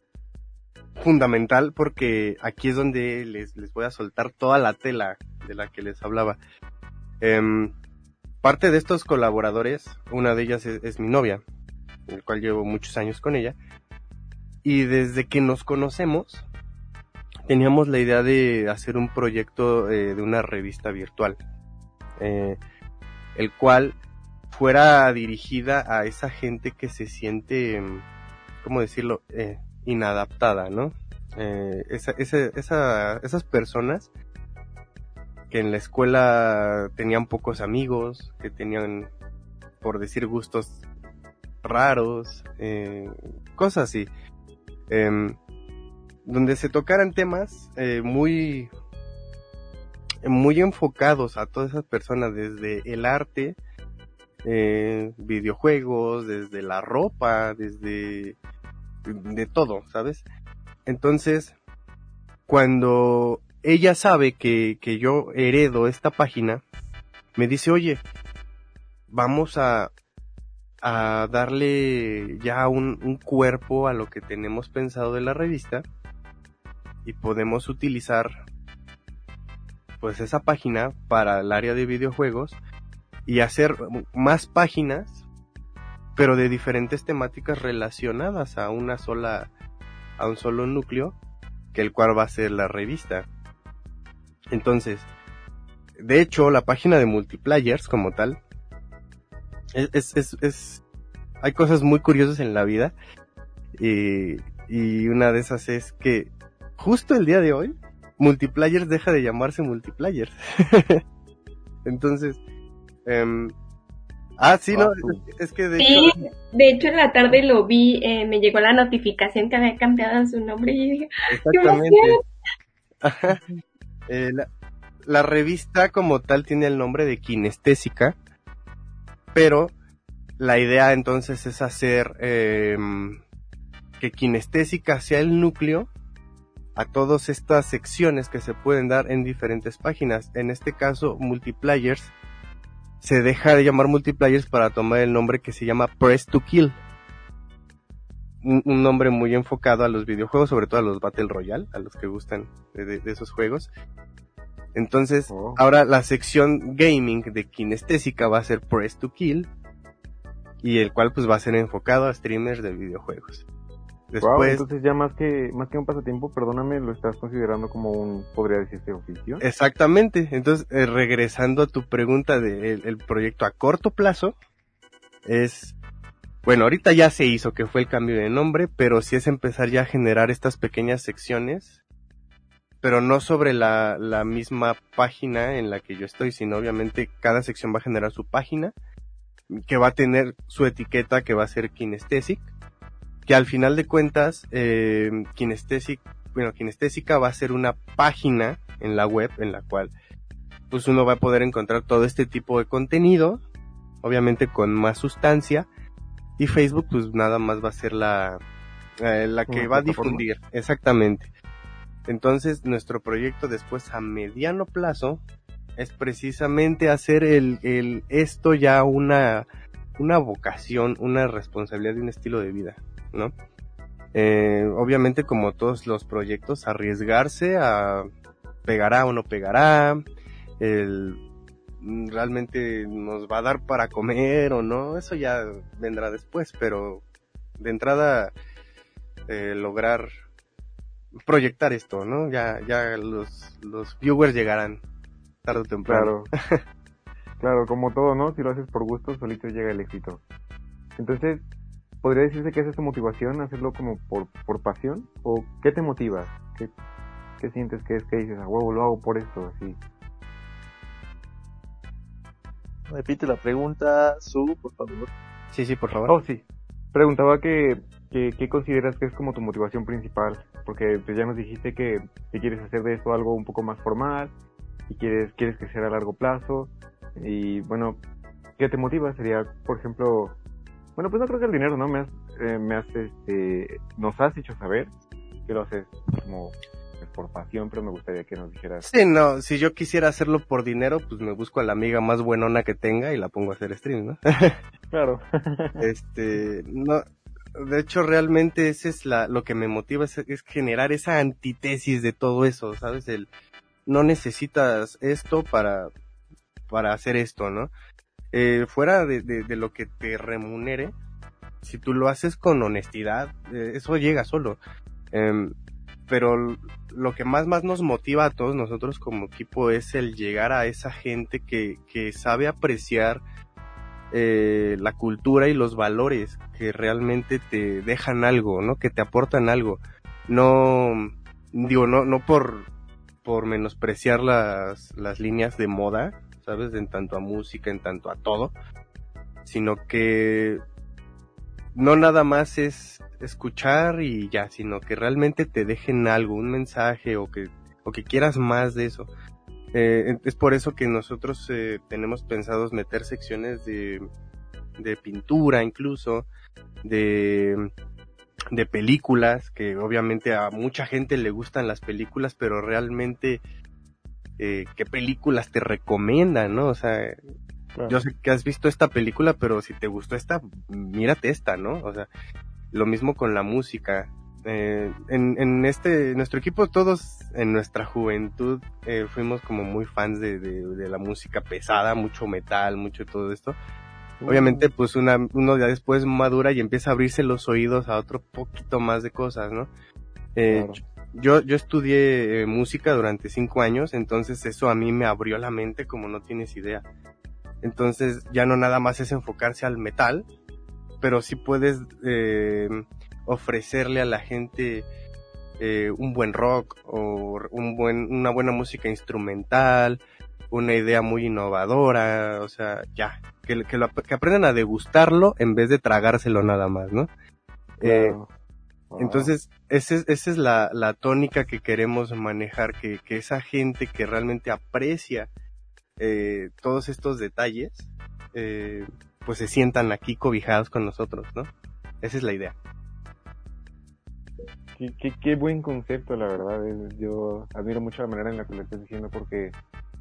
fundamental porque aquí es donde les, les voy a soltar toda la tela de la que les hablaba. Em, parte de estos colaboradores, una de ellas es, es mi novia, el cual llevo muchos años con ella, y desde que nos conocemos, teníamos la idea de hacer un proyecto eh, de una revista virtual, eh, el cual fuera dirigida a esa gente que se siente, ¿cómo decirlo?, eh, inadaptada, ¿no? Esa- esas personas que en la escuela tenían pocos amigos, que tenían, por decir, gustos raros, eh, cosas así. Em, donde se tocaran temas eh, muy muy enfocados a todas esas personas desde el arte eh, videojuegos desde la ropa desde de todo sabes entonces cuando ella sabe que, que yo heredo esta página me dice oye vamos a a darle ya un, cuerpo a lo que tenemos pensado de la revista y podemos utilizar pues esa página para el área de videojuegos y hacer más páginas pero de diferentes temáticas relacionadas a una sola a un solo núcleo que el cual va a ser la revista. Entonces de hecho la página de multiplayers como tal es, es, es, es- hay cosas muy curiosas en la vida y, y una de esas es que justo el día de hoy multiplayers deja de llamarse multiplayers entonces em, ah sí no Ah, es, es que de Sí, hecho de hecho en la tarde lo vi, eh, me llegó la notificación que había cambiado su nombre y dije, Exactamente. Ajá. Eh, la, la revista como tal tiene el nombre de Kinestésica, pero la idea entonces es hacer eh, que Kinestésica sea el núcleo a todas estas secciones que se pueden dar en diferentes páginas. En este caso, Multiplayers se deja de llamar Multiplayers para tomar el nombre que se llama Press to Kill un, nombre muy enfocado a los videojuegos, sobre todo a los Battle Royale, a los que gustan de esos juegos. Entonces, Oh. ahora la sección gaming de Kinestésica va a ser Press to Kill, y el cual pues va a ser enfocado a streamers de videojuegos. Wow, entonces ya más que más que un pasatiempo, perdóname, lo estás considerando como un, podría decirse, oficio. Exactamente. Entonces, eh, regresando a tu pregunta del el proyecto a corto plazo, es, bueno, ahorita ya se hizo que fue el cambio de nombre, pero sí es empezar ya a generar estas pequeñas secciones, pero no sobre la, la misma página en la que yo estoy, sino obviamente cada sección va a generar su página, que va a tener su etiqueta que va a ser Kinesthetic, que al final de cuentas, eh, bueno, kinestésica va a ser una página en la web en la cual pues uno va a poder encontrar todo este tipo de contenido, obviamente con más sustancia, y Facebook pues nada más va a ser la, eh, la que Una va a difundir, exactamente. Entonces nuestro proyecto después a mediano plazo es precisamente hacer el, el esto ya una, una vocación, una responsabilidad de un estilo de vida, ¿no? Eh, obviamente como todos los proyectos, arriesgarse a pegará o no pegará, el realmente nos va a dar para comer o no, eso ya vendrá después, pero de entrada eh, lograr proyectar esto, ¿no? Ya, ya los, los viewers llegarán tarde o temprano. Claro. claro, como todo, ¿no? Si lo haces por gusto, solito llega el éxito. Entonces, ¿podría decirse que esa es tu motivación, hacerlo como por, por pasión? ¿O qué te motiva? ¿Qué, qué sientes que es que dices, a huevo, lo hago por esto, así? Repite la pregunta, Su, por favor. Sí, sí, por favor. Oh, sí. Preguntaba que, que, ¿qué consideras que es como tu motivación principal? Porque pues, ya nos dijiste que, que quieres hacer de esto algo un poco más formal y quieres, quieres que sea a largo plazo. Y bueno, ¿qué te motiva? Sería, por ejemplo, bueno, pues no creo que el dinero, ¿no? Me has, eh, me has, este, nos has hecho saber que lo haces como por pasión, pero me gustaría que nos dijeras. Sí, no, si yo quisiera hacerlo por dinero, pues me busco a la amiga más buenona que tenga y la pongo a hacer stream, ¿no? Claro. este, no, de hecho realmente ese es la, lo que me motiva es, generar esa antítesis de todo eso, ¿sabes? El, no necesitas esto para, para hacer esto, ¿no? Eh, fuera de, de, de lo que te remunere, si tú lo haces con honestidad, eh, eso llega solo. Em, pero lo que más más nos motiva a todos nosotros como equipo es el llegar a esa gente que, que sabe apreciar eh, la cultura y los valores que realmente te dejan algo, ¿no? Que te aportan algo. No, digo, no, no por, por menospreciar las, las líneas de moda, ¿sabes? En tanto a música, en tanto a todo, sino que no nada más es escuchar y ya, sino que realmente te dejen algo, un mensaje o que, o que quieras más de eso. Eh, es por eso que nosotros eh, tenemos pensados meter secciones de, de pintura incluso, de, de películas, que obviamente a mucha gente le gustan las películas, pero realmente eh, qué películas te recomiendan, ¿no? O sea, yo sé que has visto esta película, pero si te gustó esta, mírate esta, ¿no? O sea, lo mismo con la música. Eh, en, en este, nuestro equipo, todos en nuestra juventud eh, fuimos como muy fans de, de, de la música pesada, mucho metal, mucho todo esto. Obviamente, pues una, uno ya después madura y empieza a abrirse los oídos a otro poquito más de cosas, ¿no? Eh, Claro. yo, yo estudié eh, música durante cinco años, entonces eso a mí me abrió la mente como no tienes idea. Entonces ya no nada más es enfocarse al metal, pero sí puedes eh, ofrecerle a la gente eh, un buen rock o un buen, una buena música instrumental, una idea muy innovadora, o sea, ya, que, que, lo, que aprendan a degustarlo en vez de tragárselo nada más, ¿no? Eh, entonces, esa es, esa es la, la tónica que queremos manejar, que, que esa gente que realmente aprecia eh, todos estos detalles, eh, pues se sientan aquí cobijados con nosotros, ¿no? Esa es la idea. Qué, qué, qué buen concepto, la verdad. Yo admiro mucho la manera en la que lo estás diciendo porque,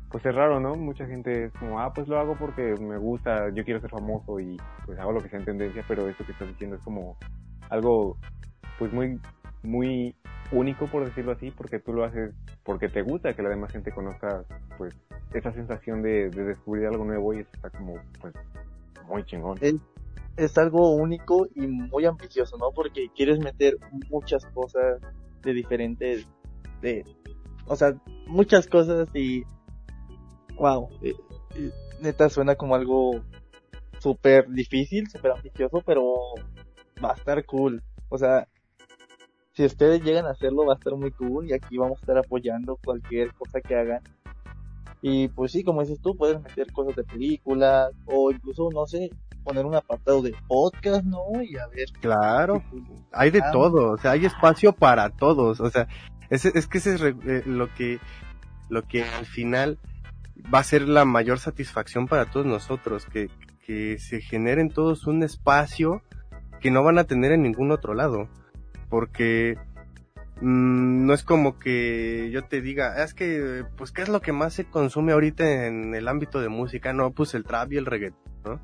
pues es raro, ¿no? Mucha gente es como, ah, pues lo hago porque me gusta, yo quiero ser famoso y pues hago lo que sea en tendencia, pero esto que estás diciendo es como algo, pues muy, muy único, por decirlo así, porque tú lo haces porque te gusta que la demás gente conozca, pues, esa sensación de, de descubrir algo nuevo y eso está como, pues, muy chingón. Es algo único y muy ambicioso, ¿no? Porque quieres meter muchas cosas de diferentes, de, o sea, muchas cosas y, wow, eh, eh, neta suena como algo súper difícil, súper ambicioso, pero va a estar cool. O sea, si ustedes llegan a hacerlo va a estar muy cool y aquí vamos a estar apoyando cualquier cosa que hagan. Y pues sí, como dices tú, puedes meter cosas de películas o incluso, no sé, poner un apartado de podcast, ¿no? Y a ver. Claro, hay de Ah. todo, o sea, hay espacio para todos, o sea, Es, es que ese es eh, lo que, lo que al final va a ser la mayor satisfacción para todos nosotros, que, que se generen todos un espacio que no van a tener en ningún otro lado. Porque mm, no es como que yo te diga, es que, pues, ¿qué es lo que más se consume ahorita en el ámbito de música? No, pues el trap y el reggaeton, ¿no?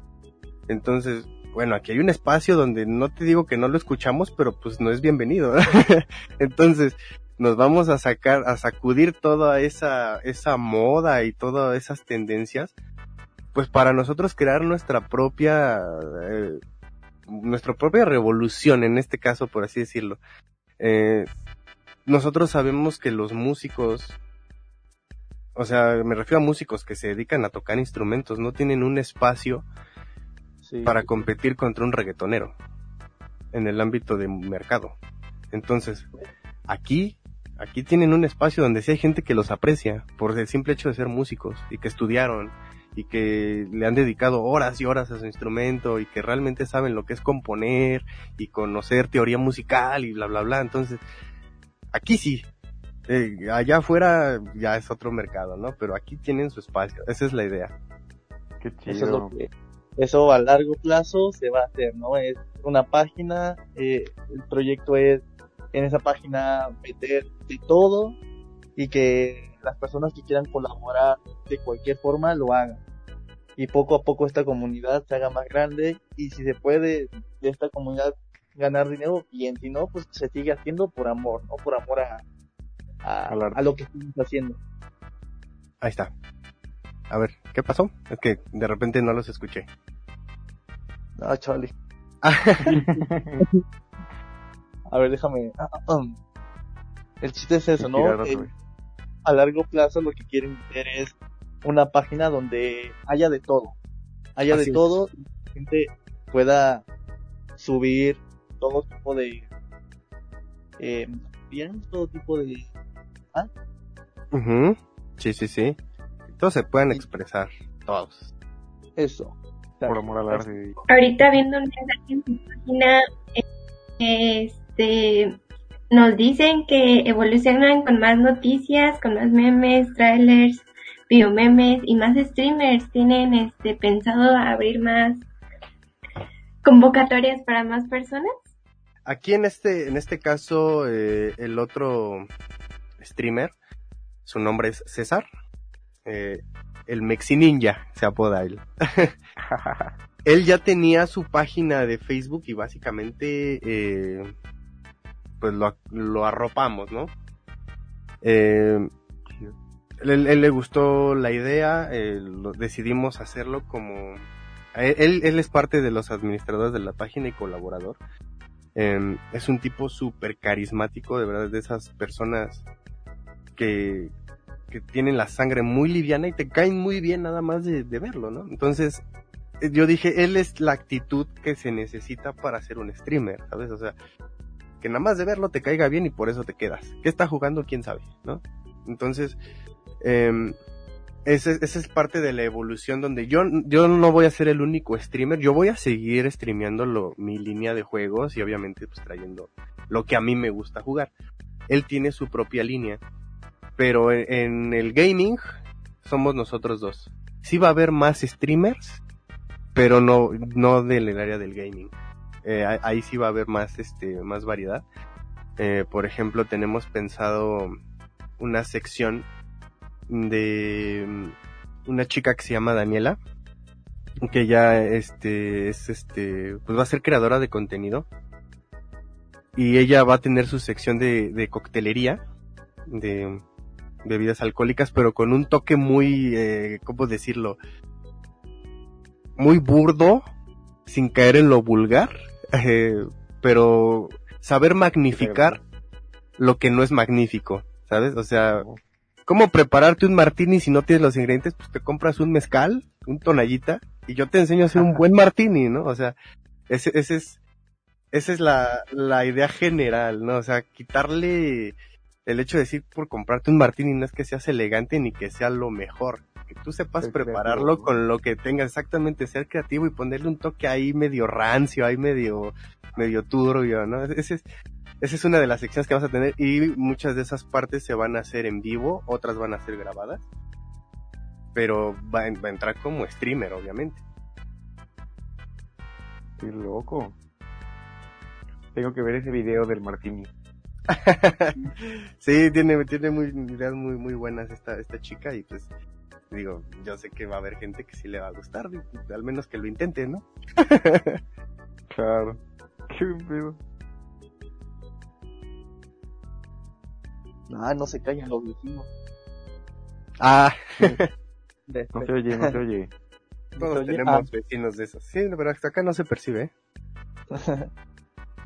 Entonces, bueno, aquí hay un espacio donde no te digo que no lo escuchamos, pero pues no es bienvenido. Entonces, nos vamos a sacar, a sacudir toda esa, esa moda y todas esas tendencias, pues para nosotros crear nuestra propia, eh, nuestra propia revolución, en este caso, por así decirlo. Eh, nosotros sabemos que los músicos, o sea, me refiero a músicos que se dedican a tocar instrumentos, no tienen un espacio para competir contra un reggaetonero en el ámbito de mercado. Entonces, aquí, aquí tienen un espacio donde sí hay gente que los aprecia por el simple hecho de ser músicos y que estudiaron y que le han dedicado horas y horas a su instrumento y que realmente saben lo que es componer y conocer teoría musical y bla bla bla. Entonces, aquí sí. Eh, allá afuera ya es otro mercado, ¿no? Pero aquí tienen su espacio. Esa es la idea. Qué chido. Eso es lo que, eso a largo plazo se va a hacer, ¿no? Es una página, eh, el proyecto es en esa página meter de todo y que las personas que quieran colaborar de cualquier forma lo hagan. Y poco a poco esta comunidad se haga más grande y si se puede de esta comunidad ganar dinero, bien, si no, pues se sigue haciendo por amor, ¿no? Por amor a, a, a lo que estamos haciendo. Ahí está. A ver, ¿qué pasó? Es que de repente no los escuché. Ah, Charlie. a ver, déjame. Ah, ah, um. El chiste es eso, ¿no? Eh, a largo plazo lo que quieren ver es una página donde haya de todo. Haya de todo y la gente pueda subir todo tipo de... Eh, bien, todo tipo de... ¿Ah? Sí, sí, sí. Todos se pueden expresar, todos. Eso. Por amor al arte. Ahorita viendo un mensaje en tu página, este, nos dicen que evolucionan con más noticias, con más memes, trailers, biomemes y más streamers. ¿Tienen este pensado abrir más convocatorias para más personas? Aquí en este, en este caso, eh, el otro streamer, su nombre es César. Eh, el Mexi Ninja se apoda él. él ya tenía su página de Facebook y básicamente eh, pues lo, arropamos, ¿no? Eh, él, le gustó la idea, eh, decidimos hacerlo como... Él, él, es parte de los administradores de la página y colaborador. Em, es un tipo súper carismático, de verdad, de esas personas que, que tienen la sangre muy liviana y te caen muy bien nada más de, verlo, ¿no? Entonces, eh, yo dije, él es la actitud que se necesita para ser un streamer, ¿sabes? O sea, que nada más de verlo te caiga bien y por eso te quedas. ¿Qué está jugando? ¿Quién sabe? ¿No? Entonces, eh, esa, es parte de la evolución donde yo, yo no voy a ser el único streamer, yo voy a seguir streameando mi línea de juegos y obviamente pues trayendo lo que a mí me gusta jugar. Él tiene su propia línea pero en, el gaming somos nosotros dos. Sí va a haber más streamers, pero no, no del área del gaming. Eh, ahí sí va a haber más, este, más variedad. Eh, por ejemplo, tenemos pensado una sección de una chica que se llama Daniela, que ya este es este pues va a ser creadora de contenido y ella va a tener su sección de, de coctelería de bebidas alcohólicas, pero con un toque muy, eh, ¿cómo decirlo? Muy burdo, sin caer en lo vulgar, eh, pero saber magnificar lo que no es magnífico, ¿sabes? O sea, ¿cómo prepararte un martini si no tienes los ingredientes? Pues te compras un mezcal, un tonallita, y yo te enseño a hacer un buen martini, ¿no? O sea, ese, ese es, esa es la, la idea general, ¿no? O sea, quitarle el hecho de decir por comprarte un martini no es que seas elegante ni que sea lo mejor. Que tú sepas prepararlo con lo que tengas exactamente, ser creativo y ponerle un toque ahí medio rancio, ahí medio, medio turbio, ¿no? Ese es, esa es una de las secciones que vamos a tener y muchas de esas partes se van a hacer en vivo, otras van a ser grabadas. Pero va, a- va a entrar como streamer, obviamente. Qué loco. Tengo que ver ese video del Martini. sí, tiene, tiene muy, ideas muy, muy buenas esta, esta chica y pues digo, yo sé que va a haber gente que sí le va a gustar, al menos que lo intente, ¿no? Claro. Qué pedo. Ah, no se callan los vecinos. Ah, De- No se oye, no se oye. todos Oye, tenemos ah. vecinos de esos. Sí, pero hasta acá no se percibe, ¿eh?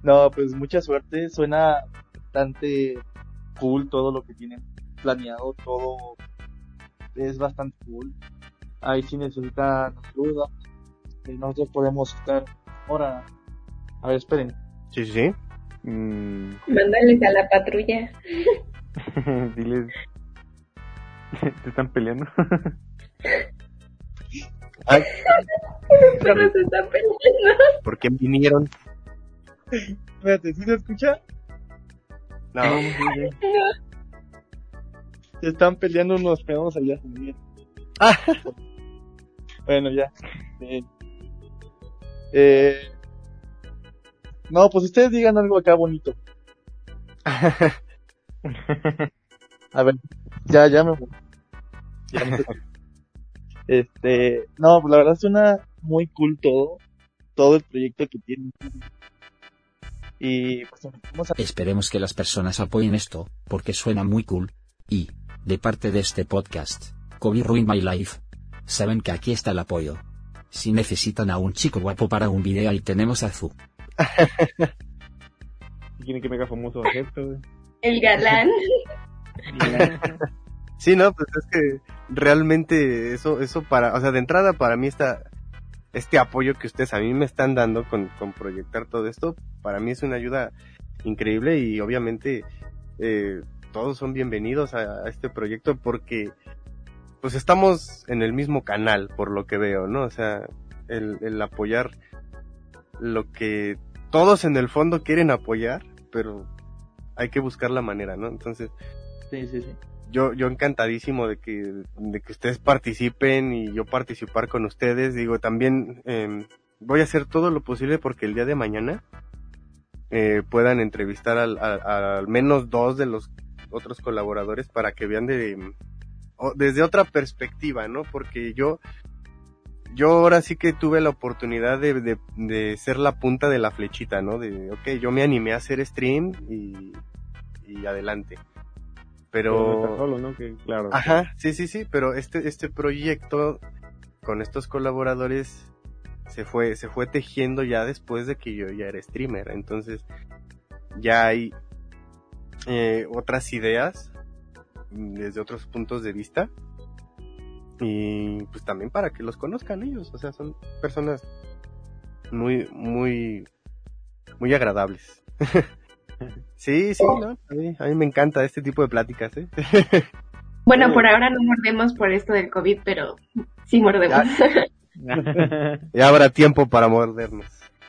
no, pues mucha suerte. Suena bastante cool todo lo que tienen planeado. Todo es bastante cool. Ahí sí necesitan ayuda. eh, Nosotros podemos estar ahora. A ver, esperen. Sí, sí, sí. Mm, Mándales a la patrulla. diles. ¿Te están peleando? Ay, Pero se está peleando. ¿por qué vinieron? Espérate, ¿sí se escucha? No, Se están peleando unos pedos allá. bien. Ah. Bueno, ya. Bien. Eh, no, pues ustedes digan algo acá bonito. A ver, ya, ya me. Ya me. Este, no, pues la verdad suena muy cool todo, todo el proyecto que tienen. Y pues vamos a Esperemos que las personas apoyen esto, porque suena muy cool. Y, de parte de este podcast, Kobe Ruin My Life. Saben que aquí está el apoyo. Si necesitan a un chico guapo para un video ahí tenemos a Zu. Quieren que me haga famoso, güey. El galán. Sí, no, pues es que realmente eso, eso para, o sea, de entrada para mí está, este apoyo que ustedes a mí me están dando con, con proyectar todo esto, para mí es una ayuda increíble y obviamente eh, todos son bienvenidos a, a este proyecto porque pues estamos en el mismo canal por lo que veo, ¿no? O sea, el, el apoyar lo que todos en el fondo quieren apoyar, pero hay que buscar la manera, ¿no? Entonces, Sí, sí, sí. Yo, yo encantadísimo de que, de que ustedes participen y yo participar con ustedes. Digo, también eh, voy a hacer todo lo posible porque el día de mañana eh, puedan entrevistar al, al menos dos de los otros colaboradores para que vean de, desde otra perspectiva, ¿no? Porque yo, yo ahora sí que tuve la oportunidad de, de, de ser la punta de la flechita, ¿no? De, ok, yo me animé a hacer stream y, y adelante. Pero solo, ¿no? Que claro. Ajá, sí, sí, sí, pero este, este proyecto con estos colaboradores se fue, se fue tejiendo ya después de que yo ya era streamer. Entonces, ya hay eh, otras ideas desde otros puntos de vista. Y pues también para que los conozcan ellos. O sea, son personas muy, muy, muy agradables. sí, sí, ¿no? A mí, a mí me encanta este tipo de pláticas, ¿eh? Bueno, por ahora no mordemos por esto del COVID, pero sí mordemos. Ya habrá tiempo para mordernos.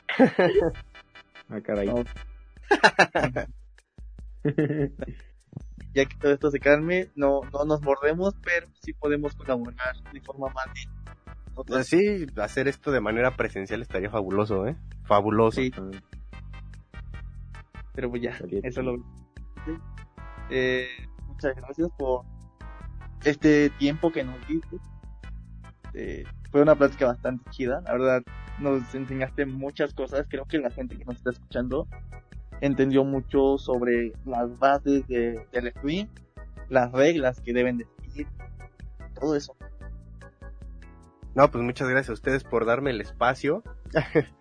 ah, caray. No. Ya que todo esto se calme, no, no nos mordemos, pero sí podemos colaborar de forma más directa. Pues sí, hacer esto de manera presencial estaría fabuloso, ¿eh? Fabuloso. Sí. Pero pues ya, eso lo eh, Muchas gracias por este tiempo que nos diste. Eh, fue una plática bastante chida, la verdad nos enseñaste muchas cosas, creo que la gente que nos está escuchando entendió mucho sobre las bases de, del stream, las reglas que deben de seguir, todo eso. No, pues muchas gracias a ustedes por darme el espacio.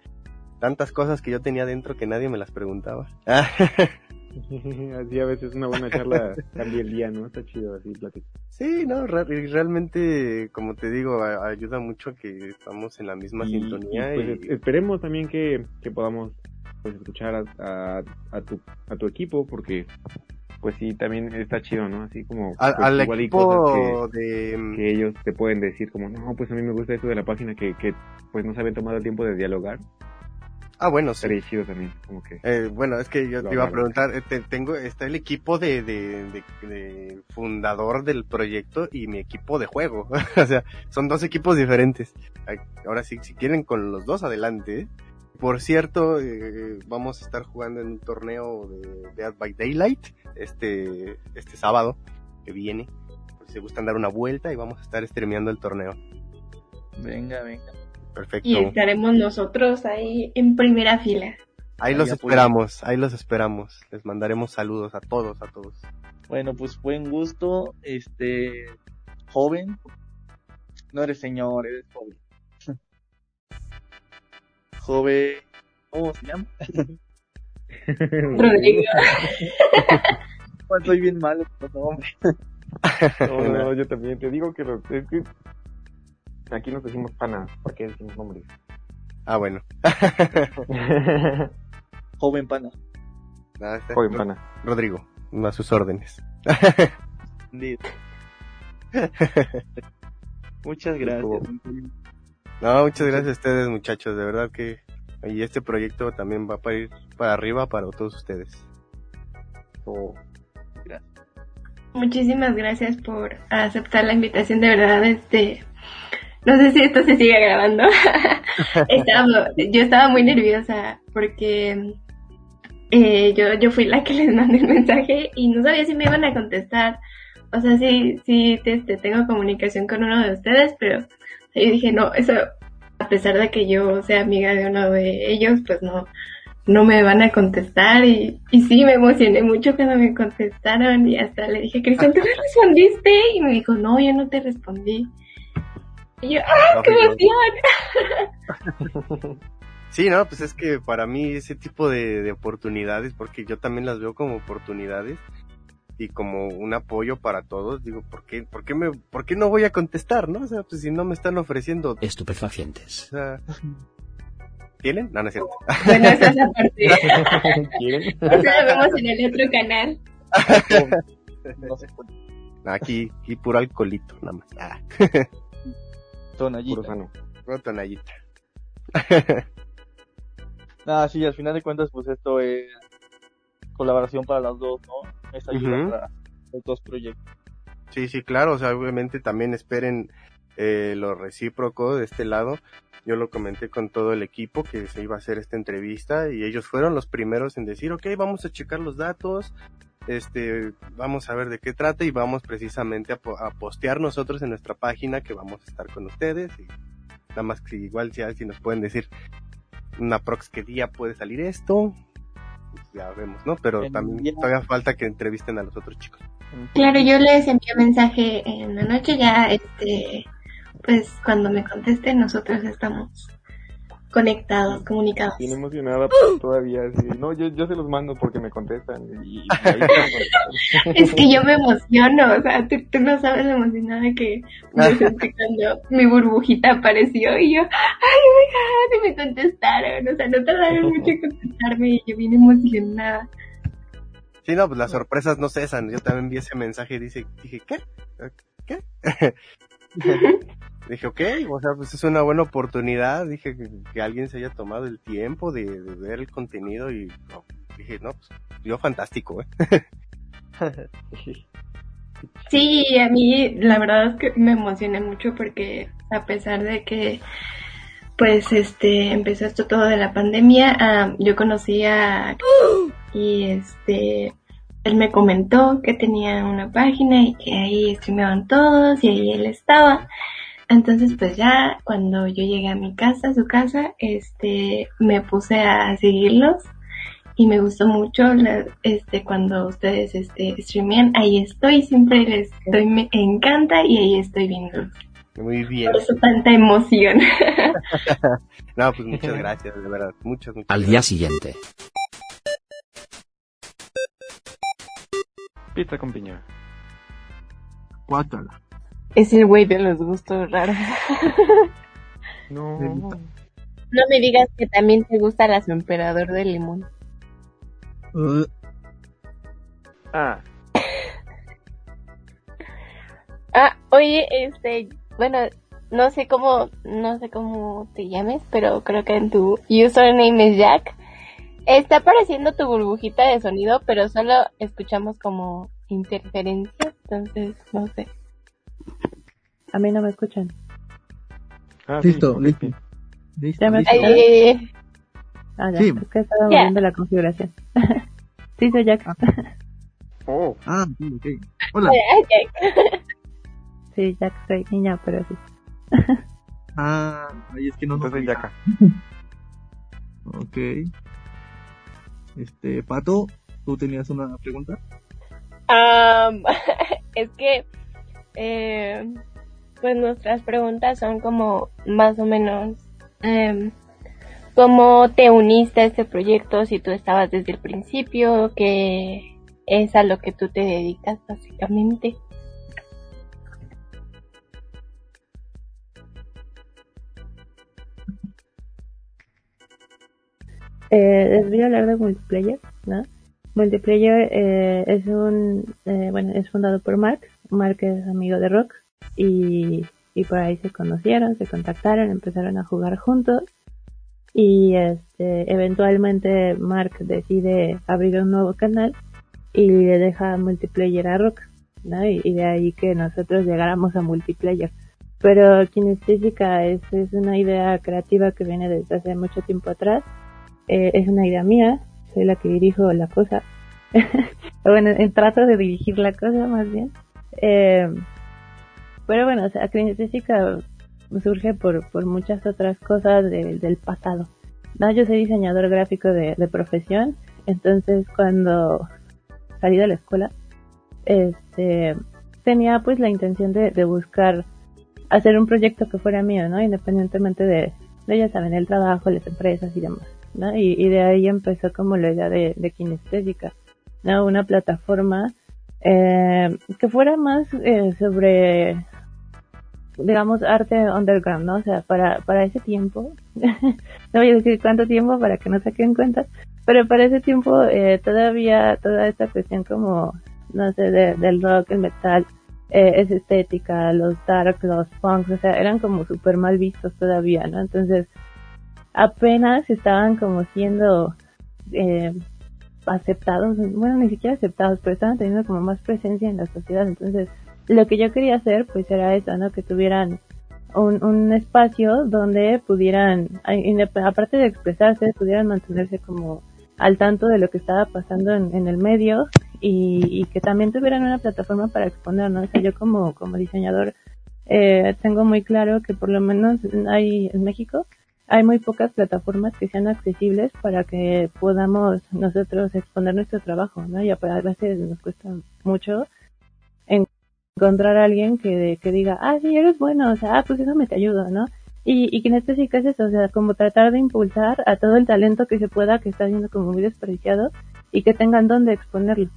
Tantas cosas que yo tenía dentro que nadie me las preguntaba. así a veces una buena charla cambia el día, ¿no? Está chido así platicar. sí, no, re- realmente, como te digo, ayuda mucho que estamos en la misma Y- sintonía. y, Y, pues, es- esperemos también que, que podamos pues escuchar a, a, a tu a tu equipo porque pues sí también está chido, ¿no? Así como al, pues, al igual equipo de... que, que ellos te pueden decir como no, pues a mí me gusta esto de la página que, que pues no se habían tomado el tiempo de dialogar Ah, bueno, sí. Sería chido también, como que... Eh, bueno, es que yo te iba a preguntar, eh, te- tengo, está el equipo de, de, de- de fundador del proyecto y mi equipo de juego. o sea, son dos equipos diferentes. Ahora sí, si quieren con los dos, adelante. Por cierto, eh, vamos a estar jugando en un torneo de Dead by Daylight este, este sábado que viene. Por si se gustan dar una vuelta y vamos a estar streameando el torneo. Venga, venga. Perfecto. Y estaremos nosotros ahí en primera fila. Ahí Ahí los esperamos, ahí los esperamos. Les mandaremos saludos a todos, a todos. Bueno, pues buen gusto, este, joven. No eres señor, eres joven. joven, ¿cómo se llama? Rodrigo. Pues soy bien malo con los nombres. No, no, no, yo también te digo que, lo- es que aquí nos decimos pana, ¿por qué decimos nombres? Ah, bueno. Joven pana. Nada, está- Joven pana. Rodrigo, a sus órdenes. Muchas gracias. No, muchas gracias a ustedes, muchachos. De verdad que y este proyecto también va para ir para arriba para todos ustedes. O- Muchísimas gracias por aceptar la invitación, de verdad, este, no sé si esto se sigue grabando. Estaba- yo estaba muy nerviosa porque eh, yo, yo fui la que les mandé el mensaje y no sabía si me iban a contestar. O sea, sí, sí, este, tengo comunicación con uno de ustedes, pero yo dije, no, eso, a pesar de que yo sea amiga de uno de ellos, pues no, no me van a contestar y, y sí, me emocioné mucho cuando me contestaron y hasta le dije, Cristian, ¿tú me respondiste? Y me dijo, no, yo no te respondí. Y yo, ¡ah, qué emoción! Sí, no, pues es que para mí ese tipo de, de oportunidades, porque yo también las veo como oportunidades y como un apoyo para todos, digo, ¿por qué, por qué, me, por qué no voy a contestar, no? O sea, pues si no me están ofreciendo, o Estupefacientes. sea, ¿tienen? No, no es cierto. Bueno, esa es la parte. ¿Quieren? Eso lo vemos en el otro canal. No. Aquí, aquí puro alcoholito, nada más. Ah, Tonallita. Puro sano. puro tonallita. Nada, sí, al final de cuentas, pues esto es colaboración para las dos, ¿no? Es ayuda Ujú. para los dos proyectos. Sí, sí, claro, o sea, obviamente también esperen eh, lo recíproco de este lado. Yo lo comenté con todo el equipo que se iba a hacer esta entrevista y ellos fueron los primeros en decir, ok, vamos a checar los datos, este, vamos a ver de qué trata y vamos precisamente a, po- a postear nosotros en nuestra página que vamos a estar con ustedes y nada más que igual si, si nos pueden decir una prox qué día puede salir esto, pues ya vemos, ¿no? Pero En también día- todavía falta que entrevisten a los otros chicos. Claro, yo les envié mensaje en la noche, ya, este, pues cuando me contesten, nosotros estamos conectados, comunicados. Bien emocionada pero todavía. No, yo, yo se los mando porque me contestan. Y, y. Es que yo me emociono, o sea, tú, tú no sabes lo emocionada que me sentí cuando mi burbujita apareció y yo, ay, oh my God, y me contestaron, o sea, no tardaron mucho en contestarme y yo bien emocionada. Sí, no, pues las sorpresas no cesan. Yo también vi ese mensaje y dice, dije, ¿qué? ¿Qué? dije, ok, o sea, pues es una buena oportunidad. Dije que, alguien se haya tomado el tiempo de, ver el contenido y dije, no, pues yo fantástico, ¿eh? Sí, a mí la verdad es que me emocioné mucho porque a pesar de que pues este empezó esto todo de la pandemia, ah, yo conocí a y este él me comentó que tenía una página y que ahí streameaban todos y ahí él estaba. Entonces pues ya cuando yo llegué a mi casa, a su casa, este me puse a seguirlos y me gustó mucho la- este cuando ustedes este streamean ahí estoy siempre les doy me encanta y ahí estoy viendo Muy bien. por eso tanta emoción No, pues muchas gracias, de verdad. Muchas, muchas Al día siguiente. Pizza con piña. Es el güey de los gustos raros. No. No me digas que también te gusta la su emperador de limón. Ah, Ah, oye, este, bueno, no sé cómo, no sé cómo te llames, pero creo que en tu username es Jack. Está apareciendo tu burbujita de sonido, pero solo escuchamos como interferencia, entonces no sé. A mí no me escuchan. Ah, sí, Listo, ok, listo. sí. Listo, Ya me listo. Ay, Ah, ya, Sí. es que estaba moviendo la configuración. sí, soy Jack. Oh, Ah, sí, ok. Hola. Jack. Sí, Jack, soy niña, pero sí. Ah, ahí es que no nos entonces acá. Ok. Este, Pato, ¿tú tenías una pregunta? Am, es que, eh, pues nuestras preguntas son como más o menos, em, ¿cómo te uniste a este proyecto? Si tú estabas desde el principio, que es a lo que tú te dedicas básicamente. Eh, les voy a hablar de multiplayer. Multiplayer eh, es un, eh, bueno, es fundado por Mark. Mark es amigo de Rock y, por ahí se conocieron, se contactaron, empezaron a jugar juntos y este, eventualmente Mark decide abrir un nuevo canal y le deja multiplayer a Rock, ¿no? Y, de ahí que nosotros llegáramos a multiplayer. Pero Kinestésica es, es una idea creativa que viene desde hace mucho tiempo atrás eh, es una idea mía, soy la que dirijo la cosa. bueno, en trato de dirigir la cosa más bien. Eh, pero bueno, o sea, surge por, por muchas otras cosas de- del pasado. No, yo soy diseñador gráfico de, profesión, entonces cuando salí de la escuela, este, tenía pues la intención de, de buscar hacer un proyecto que fuera mío, ¿no? Independientemente de, de ya saben, el trabajo, las empresas y demás, ¿no? Y, y de ahí empezó como la idea de, de kinestésica, ¿no? Una plataforma eh, que fuera más eh, sobre, digamos, arte underground, ¿no? O sea, para, para ese tiempo, no voy a decir cuánto tiempo para que no saquen cuentas, pero para ese tiempo eh, todavía toda esta cuestión como, no sé, de- del rock, el metal, eh, es estética, los dark, los punks, o sea, eran como súper mal vistos todavía, ¿no? Entonces, apenas estaban como siendo eh, aceptados, bueno, ni siquiera aceptados, pero estaban teniendo como más presencia en la sociedad. Entonces, lo que yo quería hacer, pues era eso, ¿no? Que tuvieran un, espacio donde pudieran, aparte de expresarse, pudieran mantenerse como al tanto de lo que estaba pasando en, el medio y, y que también tuvieran una plataforma para exponer, ¿no? O sea, yo como, como diseñador eh, tengo muy claro que por lo menos hay en México hay muy pocas plataformas que sean accesibles para que podamos nosotros exponer nuestro trabajo, ¿no? Y a veces nos cuesta mucho en- encontrar a alguien que, que diga, ah, sí, eres bueno, o sea, ah, pues eso me te ayuda, ¿no? Y, y kinestésica es eso, o sea, como tratar de impulsar a todo el talento que se pueda, que está siendo como muy desperdiciado, y que tengan donde exponerlo.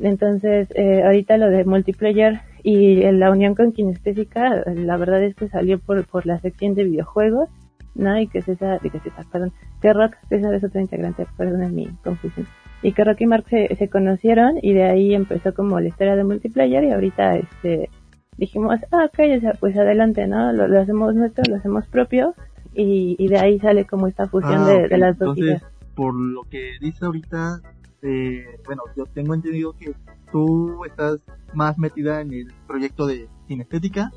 Entonces, eh, ahorita lo de multiplayer y eh, la unión con kinestésica, la verdad es que salió por, por la sección de videojuegos, ¿no? Y que César, y que César, perdón, que Rock, César es otro integrante, perdón mi confusión. Y que Rock y Mark se, se conocieron y de ahí empezó como la historia de multiplayer y ahorita este dijimos, ah, ok, o sea, pues adelante, ¿no? Lo, lo hacemos nuestro, lo hacemos propio y, y de ahí sale como esta fusión Ah, de las dos Entonces, ideas. por lo que dice ahorita, eh, bueno, yo tengo entendido que tú estás más metida en el proyecto de cinestética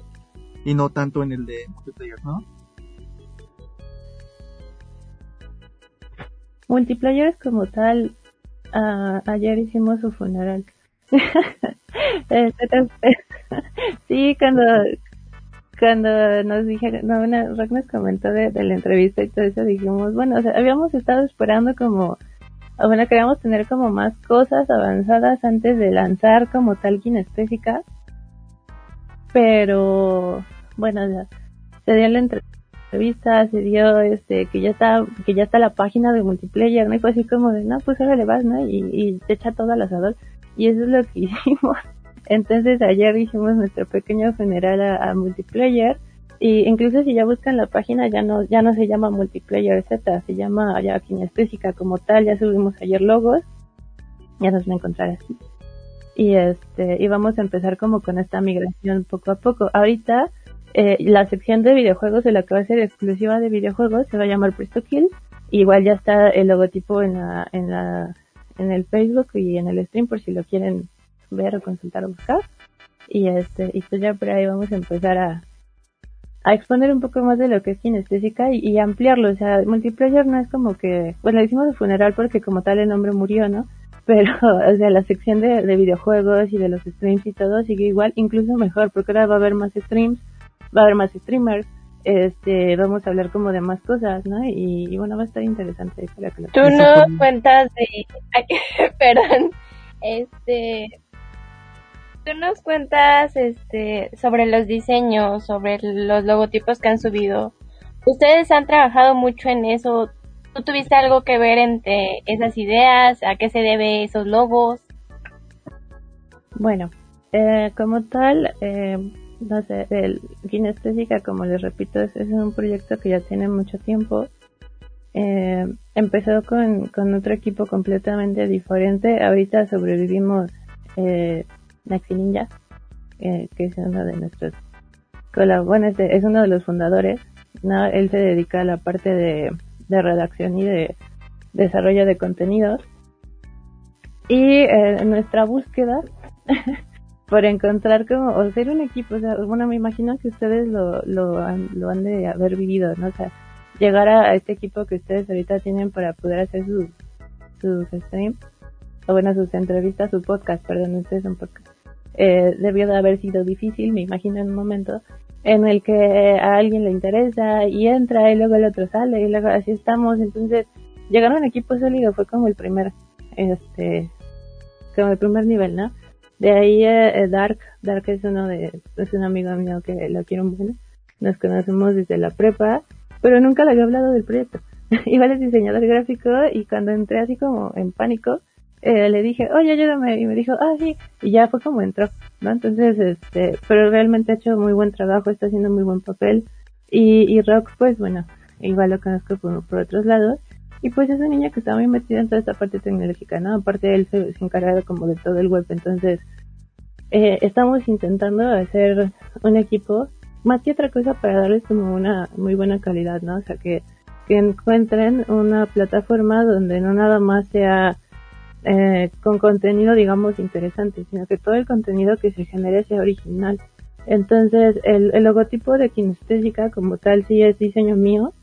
y no tanto en el de multiplayer, ¿no? Multiplayers como tal, ah, ayer hicimos su funeral. Sí, cuando cuando nos dijeron, no, una, Rock nos comentó de, la entrevista y todo eso, dijimos, bueno, o sea, habíamos estado esperando como, bueno, queríamos tener como más cosas avanzadas antes de lanzar como tal kinestésica, pero, bueno, sea, se dio la entrevista, se dio este, que ya está, que ya está la página de multiplayer, ¿no? Y fue así como de, no, pues ahora le vas, ¿no? Y, y te echa todo al asador. Y eso es lo que hicimos. Entonces ayer hicimos nuestro pequeño funeral a, a multiplayer y incluso si ya buscan la página ya no ya no se llama multiplayer Z, se llama ya kinestésica como tal, ya subimos ayer logos, ya nos van a encontrar así. Y este y vamos a empezar como con esta migración poco a poco. Ahorita Eh, la sección de videojuegos de la que va a ser exclusiva de videojuegos se va a llamar Presto Kill. Igual ya está el logotipo en la, en la, en el Facebook y en el stream por si lo quieren ver o consultar o buscar. Y este, y pues ya por ahí vamos a empezar a, a exponer un poco más de lo que es kinestésica y, y ampliarlo. O sea, multiplayer no es como que, pues le hicimos de funeral porque como tal el hombre murió, ¿no? Pero, o sea, la sección de, de videojuegos y de los streams y todo sigue igual, incluso mejor, porque ahora va a haber más streams, va a haber más streamers, este, vamos a hablar como de más cosas, ¿no? Y, y bueno, va a estar interesante para que lo Tú nos cuentas de, perdón, este, tú nos cuentas, este, sobre los diseños, sobre los logotipos que han subido. Ustedes han trabajado mucho en eso. ¿Tú tuviste algo que ver entre esas ideas? ¿A qué se debe esos logos? Bueno, eh, como tal, eh, no sé, el Kinestésica, como les repito, es, un proyecto que ya tiene mucho tiempo. Eh, empezó con, con otro equipo completamente diferente. Ahorita sobrevivimos eh, Maxi Ninja, eh, que es uno de nuestros bueno, es, de- es uno de los fundadores. ¿no? Él se dedica a la parte de, de redacción y de desarrollo de contenidos. Y eh, nuestra búsqueda por encontrar como, o ser un equipo, o sea, bueno, me imagino que ustedes lo, lo, han, lo han de haber vivido, ¿no? O sea, llegar a, este equipo que ustedes ahorita tienen para poder hacer sus, sus streams, o bueno, sus entrevistas, su podcast, perdón, ustedes son podcast, eh, debió de haber sido difícil, me imagino en un momento, en el que a alguien le interesa y entra y luego el otro sale y luego así estamos, entonces llegar a un equipo sólido fue como el primer, este, como el primer nivel, ¿no? De ahí eh, eh, Dark, Dark es uno de, es un amigo mío que lo quiero mucho, nos conocemos desde la prepa, pero nunca le había hablado del proyecto. Igual es diseñador gráfico y cuando entré así como en pánico, eh, le dije, oye, ayúdame, y me dijo, ah, sí, y ya fue como entró, ¿no? Entonces, este, pero realmente ha hecho muy buen trabajo, está haciendo muy buen papel, y, y Rock, pues bueno, igual lo conozco por, por otros lados, y pues es un niño que está muy metido en toda esta parte tecnológica, ¿no? Aparte él se, se encarga como de todo el web, entonces, eh, estamos intentando hacer un equipo, más que otra cosa para darles como una muy buena calidad, ¿no? O sea, que, que encuentren una plataforma donde no nada más sea eh, con contenido, digamos, interesante, sino que todo el contenido que se genere sea original. Entonces, el, el logotipo de Kinestésica como tal sí es diseño mío.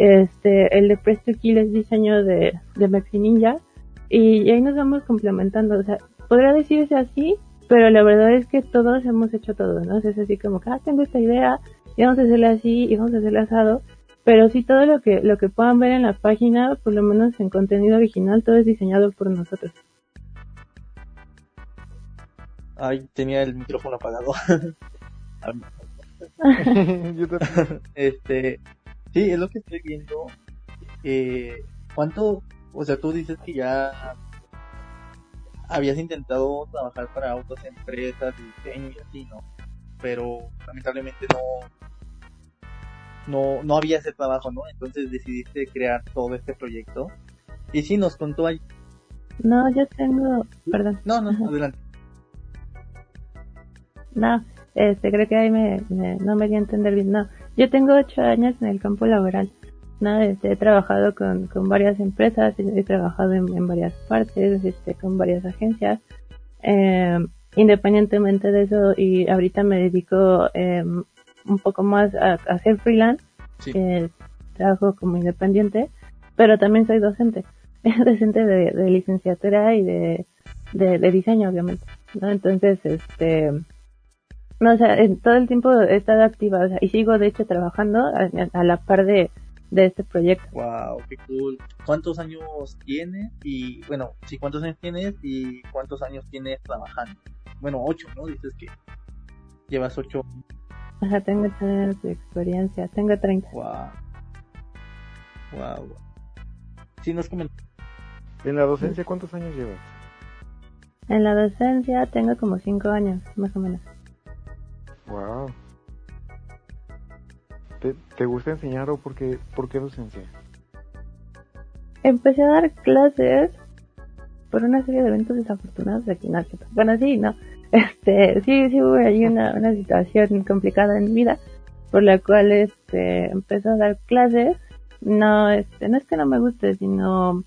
Este, el de Presto Kill es diseño de, de Maxi Ninja. Y, y ahí nos vamos complementando. O sea, podría decirse así, pero la verdad es que todos hemos hecho todo, ¿no? O sea, es así como que, ah, tengo esta idea, y vamos a hacerla así, y vamos a hacerla asado. Pero sí todo lo que, lo que puedan ver en la página, por lo menos en contenido original, todo es diseñado por nosotros. Ay, tenía el micrófono apagado. Yo también. este, sí, es lo que estoy viendo. Eh, ¿Cuánto, o sea, tú dices que ya habías intentado trabajar para otras empresas de diseño y así, ¿no? Pero lamentablemente no, no, no había ese trabajo, ¿no? Entonces decidiste crear todo este proyecto. Y sí, nos contó ahí. No, yo tengo, perdón. No, no, adelante. No, este, creo que ahí me, me- no me di a entender bien. No, yo tengo ocho años en el campo laboral. No, este, he trabajado con, con varias empresas, he, he trabajado en, en varias partes, este, con varias agencias. Eh, independientemente de eso, y ahorita me dedico eh, un poco más a, a hacer freelance. Sí. Eh, trabajo como independiente, pero también soy docente. docente de, de licenciatura y de, de, de diseño, obviamente. ¿no? Entonces, este, no, o sea, en todo el tiempo he estado activa, o sea, y sigo de hecho trabajando a, a la par de, de este proyecto. Wow, qué cool. ¿Cuántos años tienes? Y bueno, sí, ¿cuántos años tienes y cuántos años tienes trabajando? Bueno, ocho, ¿no? Dices que llevas ocho. O sea, tengo ocho años de experiencia, tengo 30. Wow. Wow. Sí, nos comentó. En la docencia, ¿cuántos años llevas? En la docencia tengo como 5 años, más o menos. Wow. ¿Te, gusta enseñar o por qué, por qué docencia? Empecé a dar clases por una serie de eventos desafortunados de aquí Argentina. Bueno, sí, no. Este, sí, sí hubo ahí una, una situación complicada en mi vida. por la cual este empezó a dar clases. No, este, no es que no me guste, sino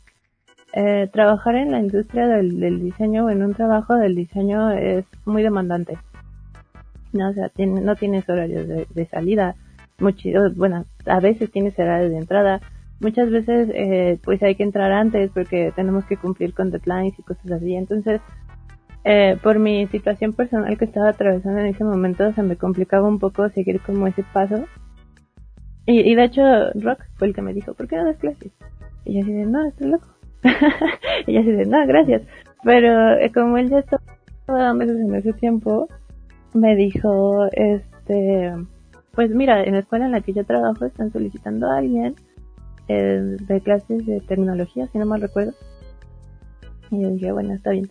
eh, trabajar en la industria del, del diseño o en un trabajo del diseño es muy demandante. No, o sea, tiene, no tienes horarios de, salida, mucho, bueno, a veces tienes horarios de entrada, muchas veces eh, pues hay que entrar antes porque tenemos que cumplir con deadlines y cosas así. Entonces, eh, por mi situación personal que estaba atravesando en ese momento, se me complicaba un poco seguir como ese paso. Y, y de hecho, Rock fue el que me dijo, ¿por qué no das clases? Y yo así de, no, estoy loco. y yo así de, no, gracias. Pero eh, como él ya estaba clases en ese tiempo, me dijo, este, pues mira, en la escuela en la que yo trabajo están solicitando a alguien eh, de clases de tecnología, si no mal recuerdo. Y yo dije, bueno, está bien,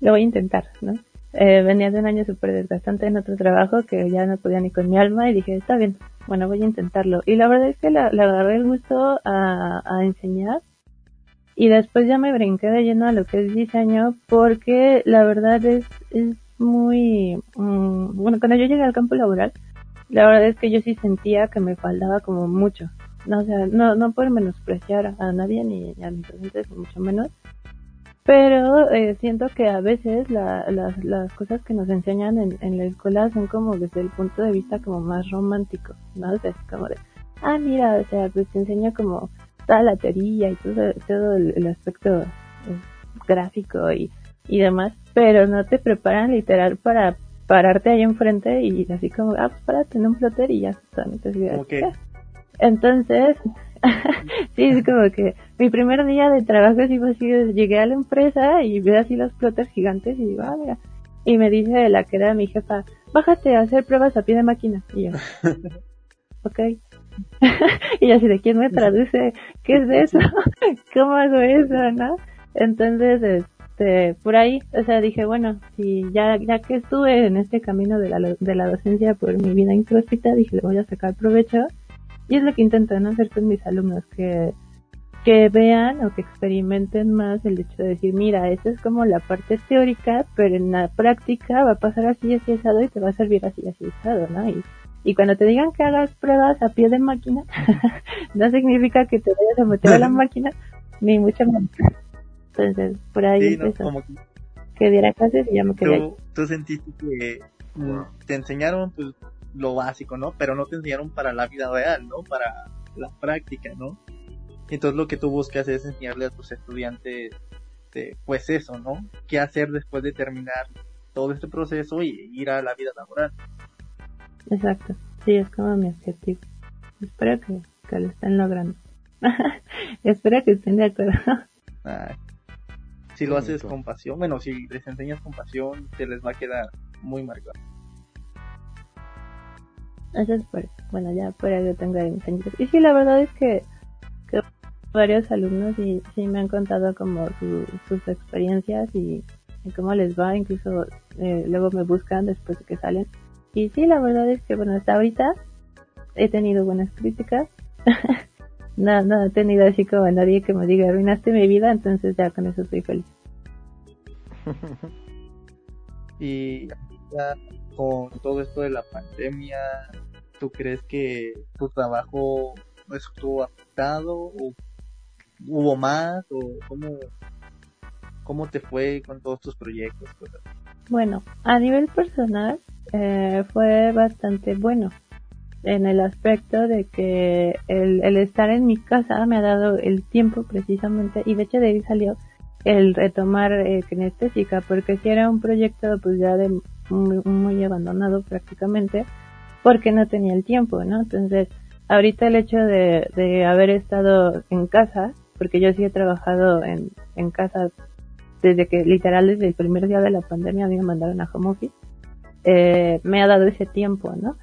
lo voy a intentar, ¿no? Eh, venía de un año súper desgastante en otro trabajo que ya no podía ni con mi alma y dije, está bien, bueno, voy a intentarlo. Y la verdad es que le agarré el gusto a, a enseñar y después ya me brinqué de lleno a lo que es diseño porque la verdad es, es muy, um, bueno, cuando yo llegué al campo laboral, la verdad es que yo sí sentía que me faltaba como mucho. No, o sea, no, no por menospreciar a nadie ni, a mis docentes, mucho menos. Pero eh, siento que a veces la, las, las cosas que nos enseñan en, en la escuela son como desde el punto de vista como más romántico, ¿no? O sea, como de, ah, mira, o sea, pues te enseña como toda la teoría y todo, todo el, el aspecto eh, gráfico y, y demás, pero no te preparan literal para pararte ahí enfrente y así como, ah, pues párate en un plotter y ya. Entonces, Okay. entonces sí, es como que mi primer día de trabajo sí fue así, llegué a la empresa y veo así los plotters gigantes y digo, ah, mira. Y me dice la que era mi jefa, bájate a hacer pruebas a pie de máquina. Y yo, ok. y yo así, ¿de quién me traduce? ¿Qué es eso? ¿Cómo hago eso, no? Entonces, este, por ahí, o sea, dije, bueno, si ya, ya que estuve en este camino de la, de la docencia por mi vida introspecta, dije, le voy a sacar provecho. Y es lo que intento ¿no? hacer con mis alumnos, que, que vean o que experimenten más el hecho de decir, mira, esa es como la parte teórica, pero en la práctica va a pasar así, así, asado y te va a servir así, así, asado, ¿no? Y, y cuando te digan que hagas pruebas a pie de máquina, no significa que te vayas a meter a la máquina, ni mucho menos. Entonces, por ahí Sí, ¿no? empezó. Como que Que diera clases y ya me quedé ahí. tú, tú sentiste que mm, te enseñaron pues lo básico, ¿no? Pero no te enseñaron para la vida real, ¿no? Para la práctica, ¿no? Entonces lo que tú buscas es enseñarle a tus estudiantes, este, pues eso, ¿no? ¿Qué hacer después de terminar todo este proceso y ir a la vida laboral? Exacto. Sí, es como mi objetivo. Espero que, que lo estén logrando. Espero que estén de acuerdo. Ay. Si lo haces con pasión, bueno, si les enseñas con pasión, te les va a quedar muy marcado. Eso es por eso. Bueno, ya por ahí yo tengo añitos. Y sí, la verdad es que, que varios alumnos sí, sí me han contado como su- sus experiencias y, y cómo les va. Incluso eh, luego me buscan después de que salen. Y sí, la verdad es que, bueno, hasta ahorita he tenido buenas críticas. no, no he tenido así como nadie que me diga arruinaste mi vida, entonces ya con eso estoy feliz. Y ya con todo esto de la pandemia, ¿tú crees que tu trabajo estuvo afectado o hubo más o cómo, cómo te fue con todos tus proyectos? Bueno, a nivel personal eh, fue bastante bueno en el aspecto de que el, el estar en mi casa me ha dado el tiempo precisamente y de hecho de ahí salió el retomar eh, kinestésica porque si era un proyecto pues ya de muy, muy abandonado prácticamente porque no tenía el tiempo, ¿no? Entonces ahorita el hecho de, de haber estado en casa porque yo sí he trabajado en, en casa desde que literal desde el primer día de la pandemia a mí me mandaron a home office, eh, me ha dado ese tiempo, ¿no?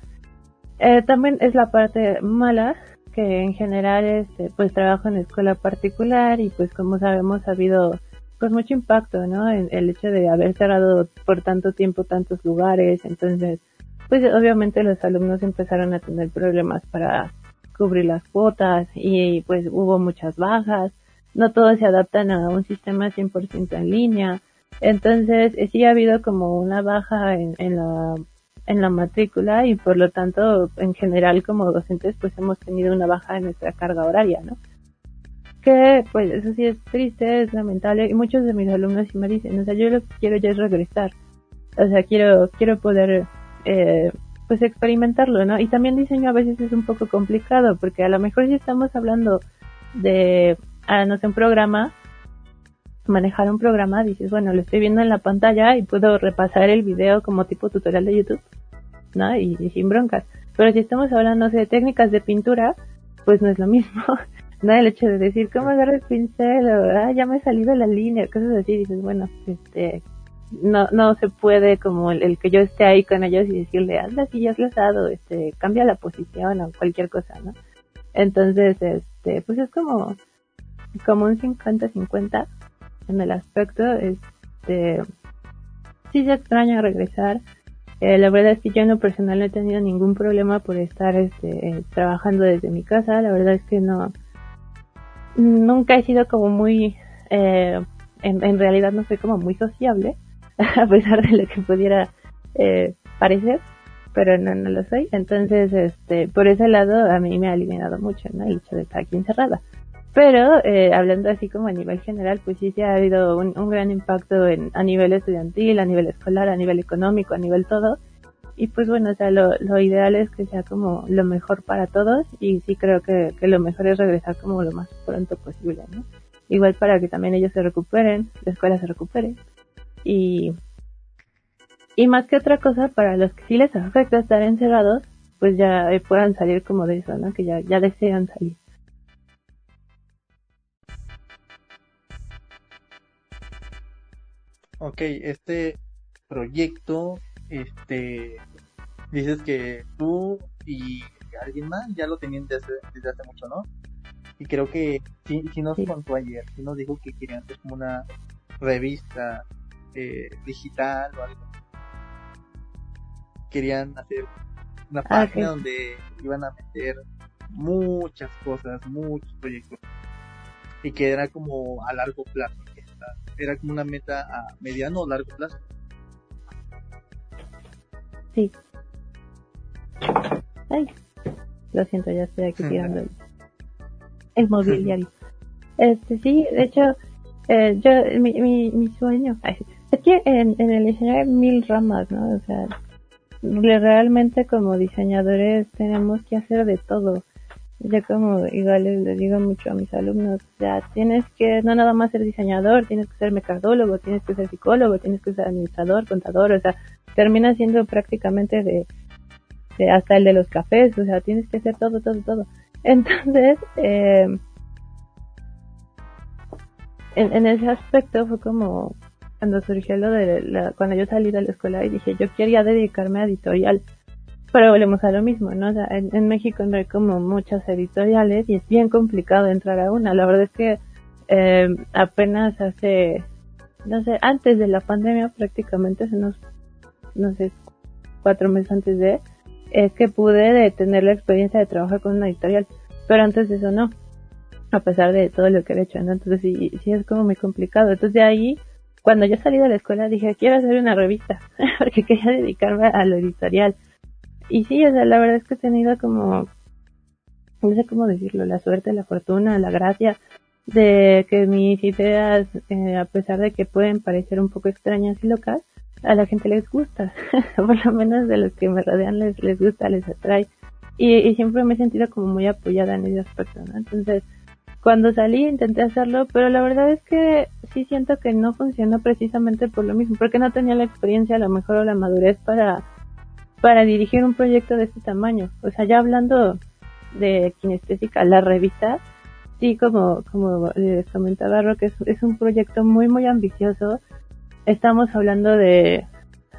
Eh, también es la parte mala que en general este pues trabajo en escuela particular y pues como sabemos ha habido pues mucho impacto, ¿no? En el hecho de haber cerrado por tanto tiempo tantos lugares, entonces pues obviamente los alumnos empezaron a tener problemas para cubrir las cuotas y pues hubo muchas bajas no todos se adaptan a un sistema 100% en línea. Entonces, eh, sí ha habido como una baja en la matrícula y por lo tanto en general como docentes pues hemos tenido una baja en nuestra carga horaria, ¿no? Pues eso sí es triste, es lamentable y muchos de mis alumnos sí me dicen, o sea, yo lo que quiero ya es regresar, o sea, quiero, quiero poder eh, pues experimentarlo, ¿no? Y también diseño a veces es un poco complicado porque a lo mejor si estamos hablando de, ah, no sé, un programa, manejar un programa, dices, bueno, lo estoy viendo en la pantalla y puedo repasar el video como tipo tutorial de YouTube ¿no? Y, sin broncas. Pero si estamos hablando de técnicas de pintura, pues no es lo mismo. ¿no? El hecho de decir, ¿cómo agarro el pincel? O, ah, ya me ha salido la línea, cosas así. Dices, bueno, este, no, no se puede como el, que yo esté ahí con ellos y decirle, anda, si ya has dado, este, cambia la posición o cualquier cosa, ¿no? Entonces, este, pues es como, como un 50-50 en el aspecto, este, sí se extraña regresar, eh, la verdad es que yo en lo personal no he tenido ningún problema por estar este, trabajando desde mi casa. La verdad es que no, nunca he sido como muy, eh, en, realidad no soy como muy sociable, a pesar de lo que pudiera eh, parecer, pero no, no lo soy. Entonces, este, por ese lado a mí me ha eliminado mucho, ¿no? El hecho de estar aquí encerrada. Pero eh, hablando así como a nivel general, pues sí, sí ha habido un, gran impacto en, a nivel estudiantil, a nivel escolar, a nivel económico, a nivel todo. Y pues bueno, o sea, lo, lo ideal es que sea como lo mejor para todos y sí creo que, que lo mejor es regresar como lo más pronto posible, ¿no? Igual para que también ellos se recuperen, la escuela se recupere. Y, y más que otra cosa, para los que sí les afecta estar encerrados, pues ya puedan salir como de eso, ¿no? Que ya, ya desean salir. Ok, este proyecto, este, dices que tú y alguien más ya lo tenían desde, desde hace mucho, ¿no? Y creo que sí, sí nos contó ayer, sí nos dijo que querían hacer como una revista eh, digital o algo. Querían hacer una ah, página donde iban a meter muchas cosas, muchos proyectos. Y que era como a largo plazo era como una meta a mediano o largo plazo. Sí. Ay, lo siento, ya estoy aquí tirando el, mobiliario. Este, sí, de hecho, eh, yo, mi, mi, mi sueño, es que en, en el diseño hay mil ramas, ¿no? O sea, realmente como diseñadores tenemos que hacer de todo ya como igual le digo mucho a mis alumnos, ya tienes que no nada más ser diseñador, tienes que ser mercadólogo, tienes que ser psicólogo, tienes que ser administrador, contador, o sea, termina siendo prácticamente de, hasta el de los cafés, o sea, tienes que hacer todo, todo, todo. Entonces, eh, en, en ese aspecto fue como cuando surgió lo de la, cuando yo salí de la escuela y dije, yo quería dedicarme a editorial pero volvemos a lo mismo, ¿no? O sea, en, México no hay como muchas editoriales y es bien complicado entrar a una. La verdad es que eh, apenas hace, no sé, antes de la pandemia prácticamente, hace unos, no sé, cuatro meses antes de, es que pude tener la experiencia de trabajar con una editorial. Pero antes de eso no, a pesar de todo lo que he hecho, ¿no? Entonces sí, sí es como muy complicado. Entonces de ahí, cuando yo salí de la escuela dije, quiero hacer una revista, porque quería dedicarme a lo editorial y sí, o sea, la verdad es que he tenido como, no sé cómo decirlo, la suerte, la fortuna, la gracia de que mis ideas, eh, a pesar de que pueden parecer un poco extrañas y locas, a la gente les gusta, por lo menos de los que me rodean les, les gusta, les atrae. Y, siempre me he sentido como muy apoyada en ese aspecto, ¿no? Entonces, cuando salí intenté hacerlo, pero la verdad es que sí siento que no funcionó precisamente por lo mismo, porque no tenía la experiencia, a lo mejor o la madurez para para dirigir un proyecto de este tamaño. O sea, ya hablando de kinestésica, la revista, sí, como, como les comentaba Roque, es un proyecto muy, muy ambicioso. Estamos hablando de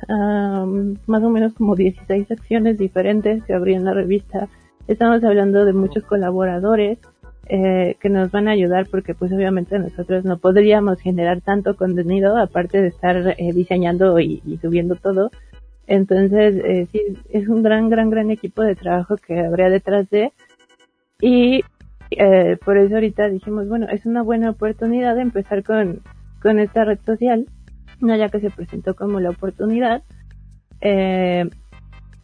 más o menos como 16 secciones diferentes que habría en la revista. Estamos hablando de muchos colaboradores eh, que nos van a ayudar porque pues obviamente nosotros no podríamos generar tanto contenido aparte de estar eh, diseñando y, subiendo todo entonces, eh, sí, es un gran, gran, gran equipo de trabajo que habría detrás de. Y eh, por eso ahorita dijimos, bueno, es una buena oportunidad de empezar con, con esta red social, no ya que se presentó como la oportunidad. Eh,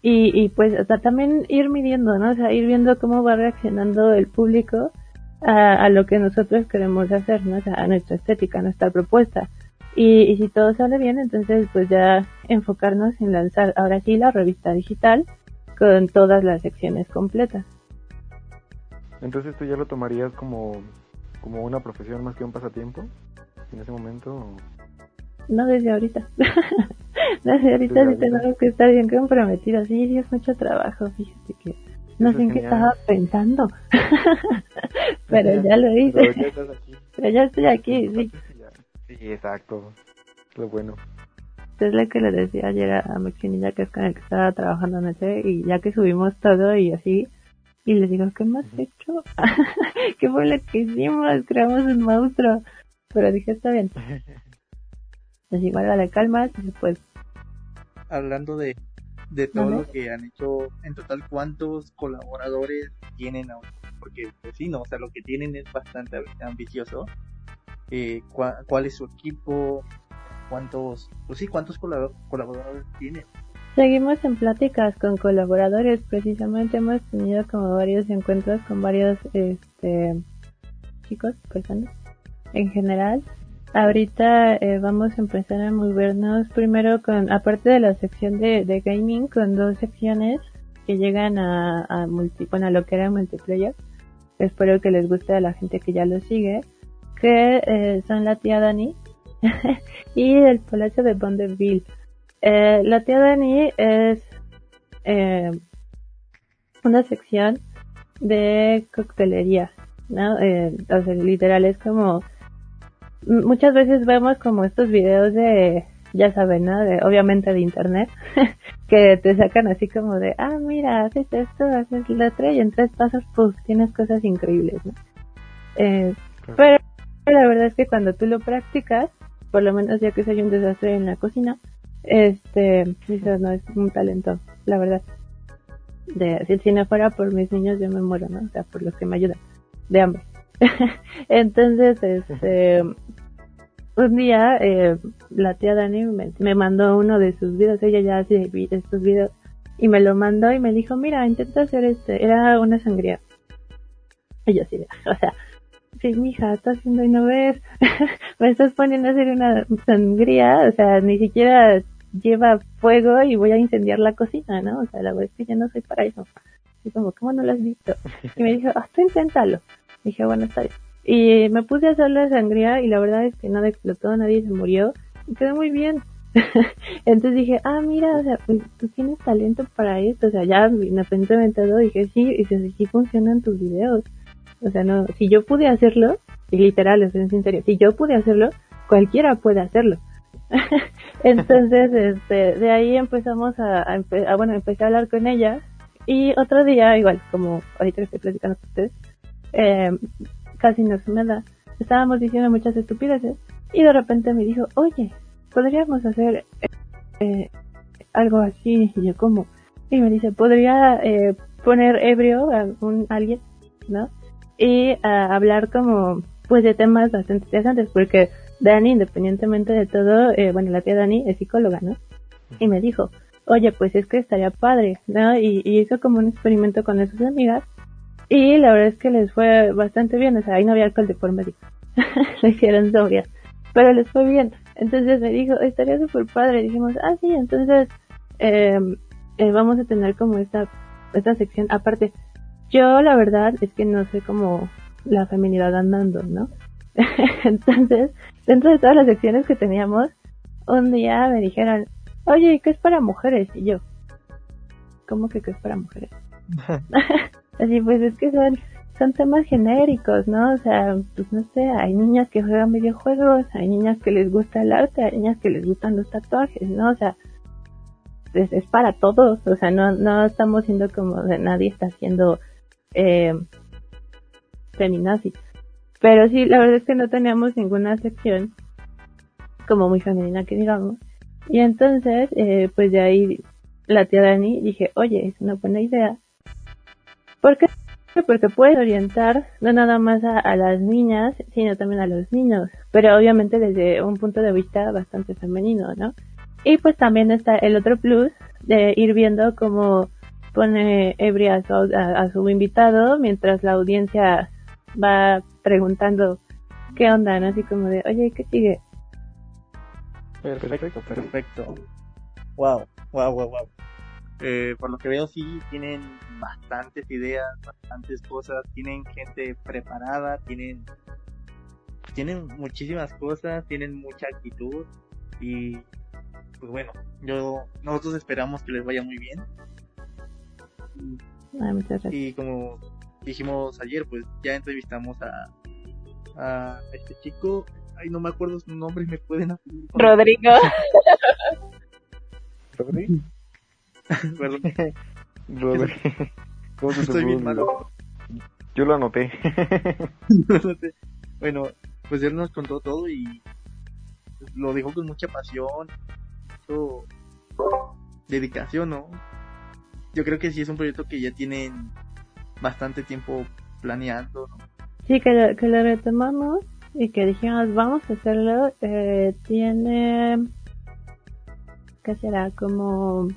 Y, y pues sea, también ir midiendo, ¿no? Sea, ir viendo cómo va reaccionando el público a, a lo que nosotros queremos hacer, ¿no? Sea, a nuestra estética, a nuestra propuesta. Y, y si todo sale bien, entonces pues ya enfocarnos en lanzar ahora sí la revista digital con todas las secciones completas. Entonces tú ya lo tomarías como, como una profesión más que un pasatiempo en ese momento. No desde ahorita. desde ahorita sí tengo que estar bien comprometido. Sí, sí es mucho trabajo, fíjate que no Eso sé en qué estaba pensando. Pero ya lo hice. Pero ya estás aquí. Pero ya estoy aquí, sí. Sí, exacto. Lo bueno. Es lo que le decía ayer a a Maxinilla, que es con el que estaba trabajando anoche, y ya que subimos todo y así, y les digo, ¿qué hemos hecho? ¿Qué fue lo que hicimos? Creamos un monstruo. Pero dije, está bien. Les digo, dale calma, y después, Hablando de, de todo lo que han hecho, en total, ¿cuántos colaboradores tienen ahora? Porque, pues sí, no, o sea, lo que tienen es bastante ambicioso. Eh, cua- ¿Cuál es su equipo? ¿Cuántos, pues sí, cuántos colab- colaboradores tienen? Seguimos en pláticas con colaboradores, precisamente hemos tenido como varios encuentros con varios este, chicos, personas en general. Ahorita eh, vamos a empezar a movernos primero con, aparte de la sección de, de gaming, con dos secciones que llegan a, a, multi, bueno, a lo que era multiplayer. Espero que les guste a la gente que ya lo sigue, que eh, son la tía Dani y el Palacio de Bondeville. Eh, la tía Dani es eh, una sección de coctelería, ¿no? Eh, o sea, literal es como muchas veces vemos como estos videos de ya saben, ¿no? De, obviamente de internet que te sacan así como de ah mira haces esto haces lo otro y en tres pasos pues tienes cosas increíbles, ¿no? Eh, pero la verdad es que cuando tú lo practicas por lo menos ya que soy un desastre en la cocina este dices no es un talento la verdad de si, si no fuera por mis niños yo me muero no o sea por los que me ayudan de hambre entonces este un día eh, la tía Dani me, me mandó uno de sus videos ella ya hace estos videos y me lo mandó y me dijo mira intenta hacer este era una sangría y yo así o sea sí mija estás haciendo y no ves me estás poniendo a hacer una sangría o sea ni siquiera lleva fuego y voy a incendiar la cocina, ¿no? O sea, la verdad es que yo no soy para eso. Y como, ¿cómo no lo has visto? Y me dijo, ah, tú inténtalo. Dije, bueno, está bien. Y me puse a hacer la sangría y la verdad es que nada explotó, nadie se murió y quedó muy bien. Entonces dije, ah, mira, o sea, pues tú tienes talento para esto. O sea, ya independientemente de todo dije, sí, y dice, sí funcionan tus videos. O sea, no, si yo pude hacerlo, y literal, eso es en serio, si yo pude hacerlo, cualquiera puede hacerlo. Entonces, este, de ahí empezamos a, bueno, empecé a hablar con ella y otro día, igual, como ahorita estoy platicando con ustedes, eh, casi no se me da, estábamos diciendo muchas estupideces y de repente me dijo, oye, podríamos hacer eh, algo así, y yo como, y me dice, podría eh, poner ebrio a un alguien, ¿no? Y hablar como, pues de temas bastante interesantes, porque Dani, independientemente de todo, eh, bueno, la tía Dani es psicóloga, ¿no? Y me dijo, oye, pues es que estaría padre, ¿no? Y, y hizo como un experimento con sus amigas y la verdad es que les fue bastante bien, o sea, ahí no había alcohol de por medio, lo hicieron sobrias, pero les fue bien. Entonces me dijo, estaría súper padre, dijimos, ah, sí, entonces eh, eh, vamos a tener como esta, esta sección, aparte, yo la verdad es que no sé cómo la feminidad andando, ¿no? Entonces, dentro de todas las secciones que teníamos, un día me dijeron, oye, ¿qué es para mujeres? Y yo, ¿cómo que qué es para mujeres? Así pues es que son, son temas genéricos, ¿no? O sea, pues no sé, hay niñas que juegan videojuegos, hay niñas que les gusta el arte, hay niñas que les gustan los tatuajes, ¿no? O sea, es, es para todos, o sea, no, no estamos siendo como, de nadie está siendo eh, feminazi. Pero sí, la verdad es que no teníamos ninguna sección como muy femenina que digamos. Y entonces, eh, pues de ahí la tía Dani dije, oye, es una buena idea. ¿Por qué? Porque puedes orientar no nada más a, a las niñas, sino también a los niños. Pero obviamente desde un punto de vista bastante femenino, ¿no? Y pues también está el otro plus de ir viendo cómo pone ebria a su, a su invitado mientras la audiencia va preguntando qué onda, ¿no? Así como de, oye, ¿qué sigue? Perfecto, perfecto. Wow, wow, wow, wow. Eh, por lo que veo, sí, tienen bastantes ideas, bastantes cosas, tienen gente preparada, tienen, tienen muchísimas cosas, tienen mucha actitud y pues bueno, yo, nosotros esperamos que les vaya muy bien. Ay, muchas gracias. Y como dijimos ayer, pues ya entrevistamos a, a este chico, ay no me acuerdo su nombre, me pueden apoyar? Rodrigo. ¿Rodri? Perdón, ¿Cómo se estoy bien malo. Yo lo anoté. bueno, pues él nos contó todo y lo dijo con mucha pasión, mucho dedicación, ¿no? Yo creo que sí es un proyecto que ya tienen bastante tiempo planeando, ¿no? Sí, que lo, que lo retomamos y que dijimos, vamos a hacerlo, eh, tiene, ¿qué será? Como,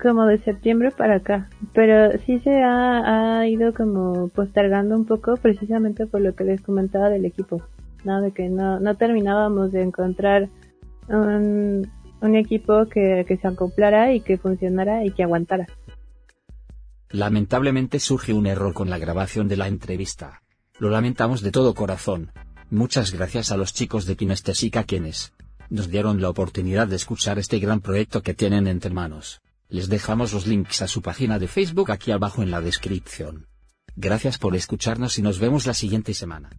como de septiembre para acá. Pero sí se ha, ido como postergando un poco precisamente por lo que les comentaba del equipo, ¿no? De que no, no terminábamos de encontrar un, un equipo que, que se acoplara y que funcionara y que aguantara. Lamentablemente surge un error con la grabación de la entrevista. Lo lamentamos de todo corazón. Muchas gracias a los chicos de Kinestesica quienes nos dieron la oportunidad de escuchar este gran proyecto que tienen entre manos. Les dejamos los links a su página de Facebook aquí abajo en la descripción. Gracias por escucharnos y nos vemos la siguiente semana.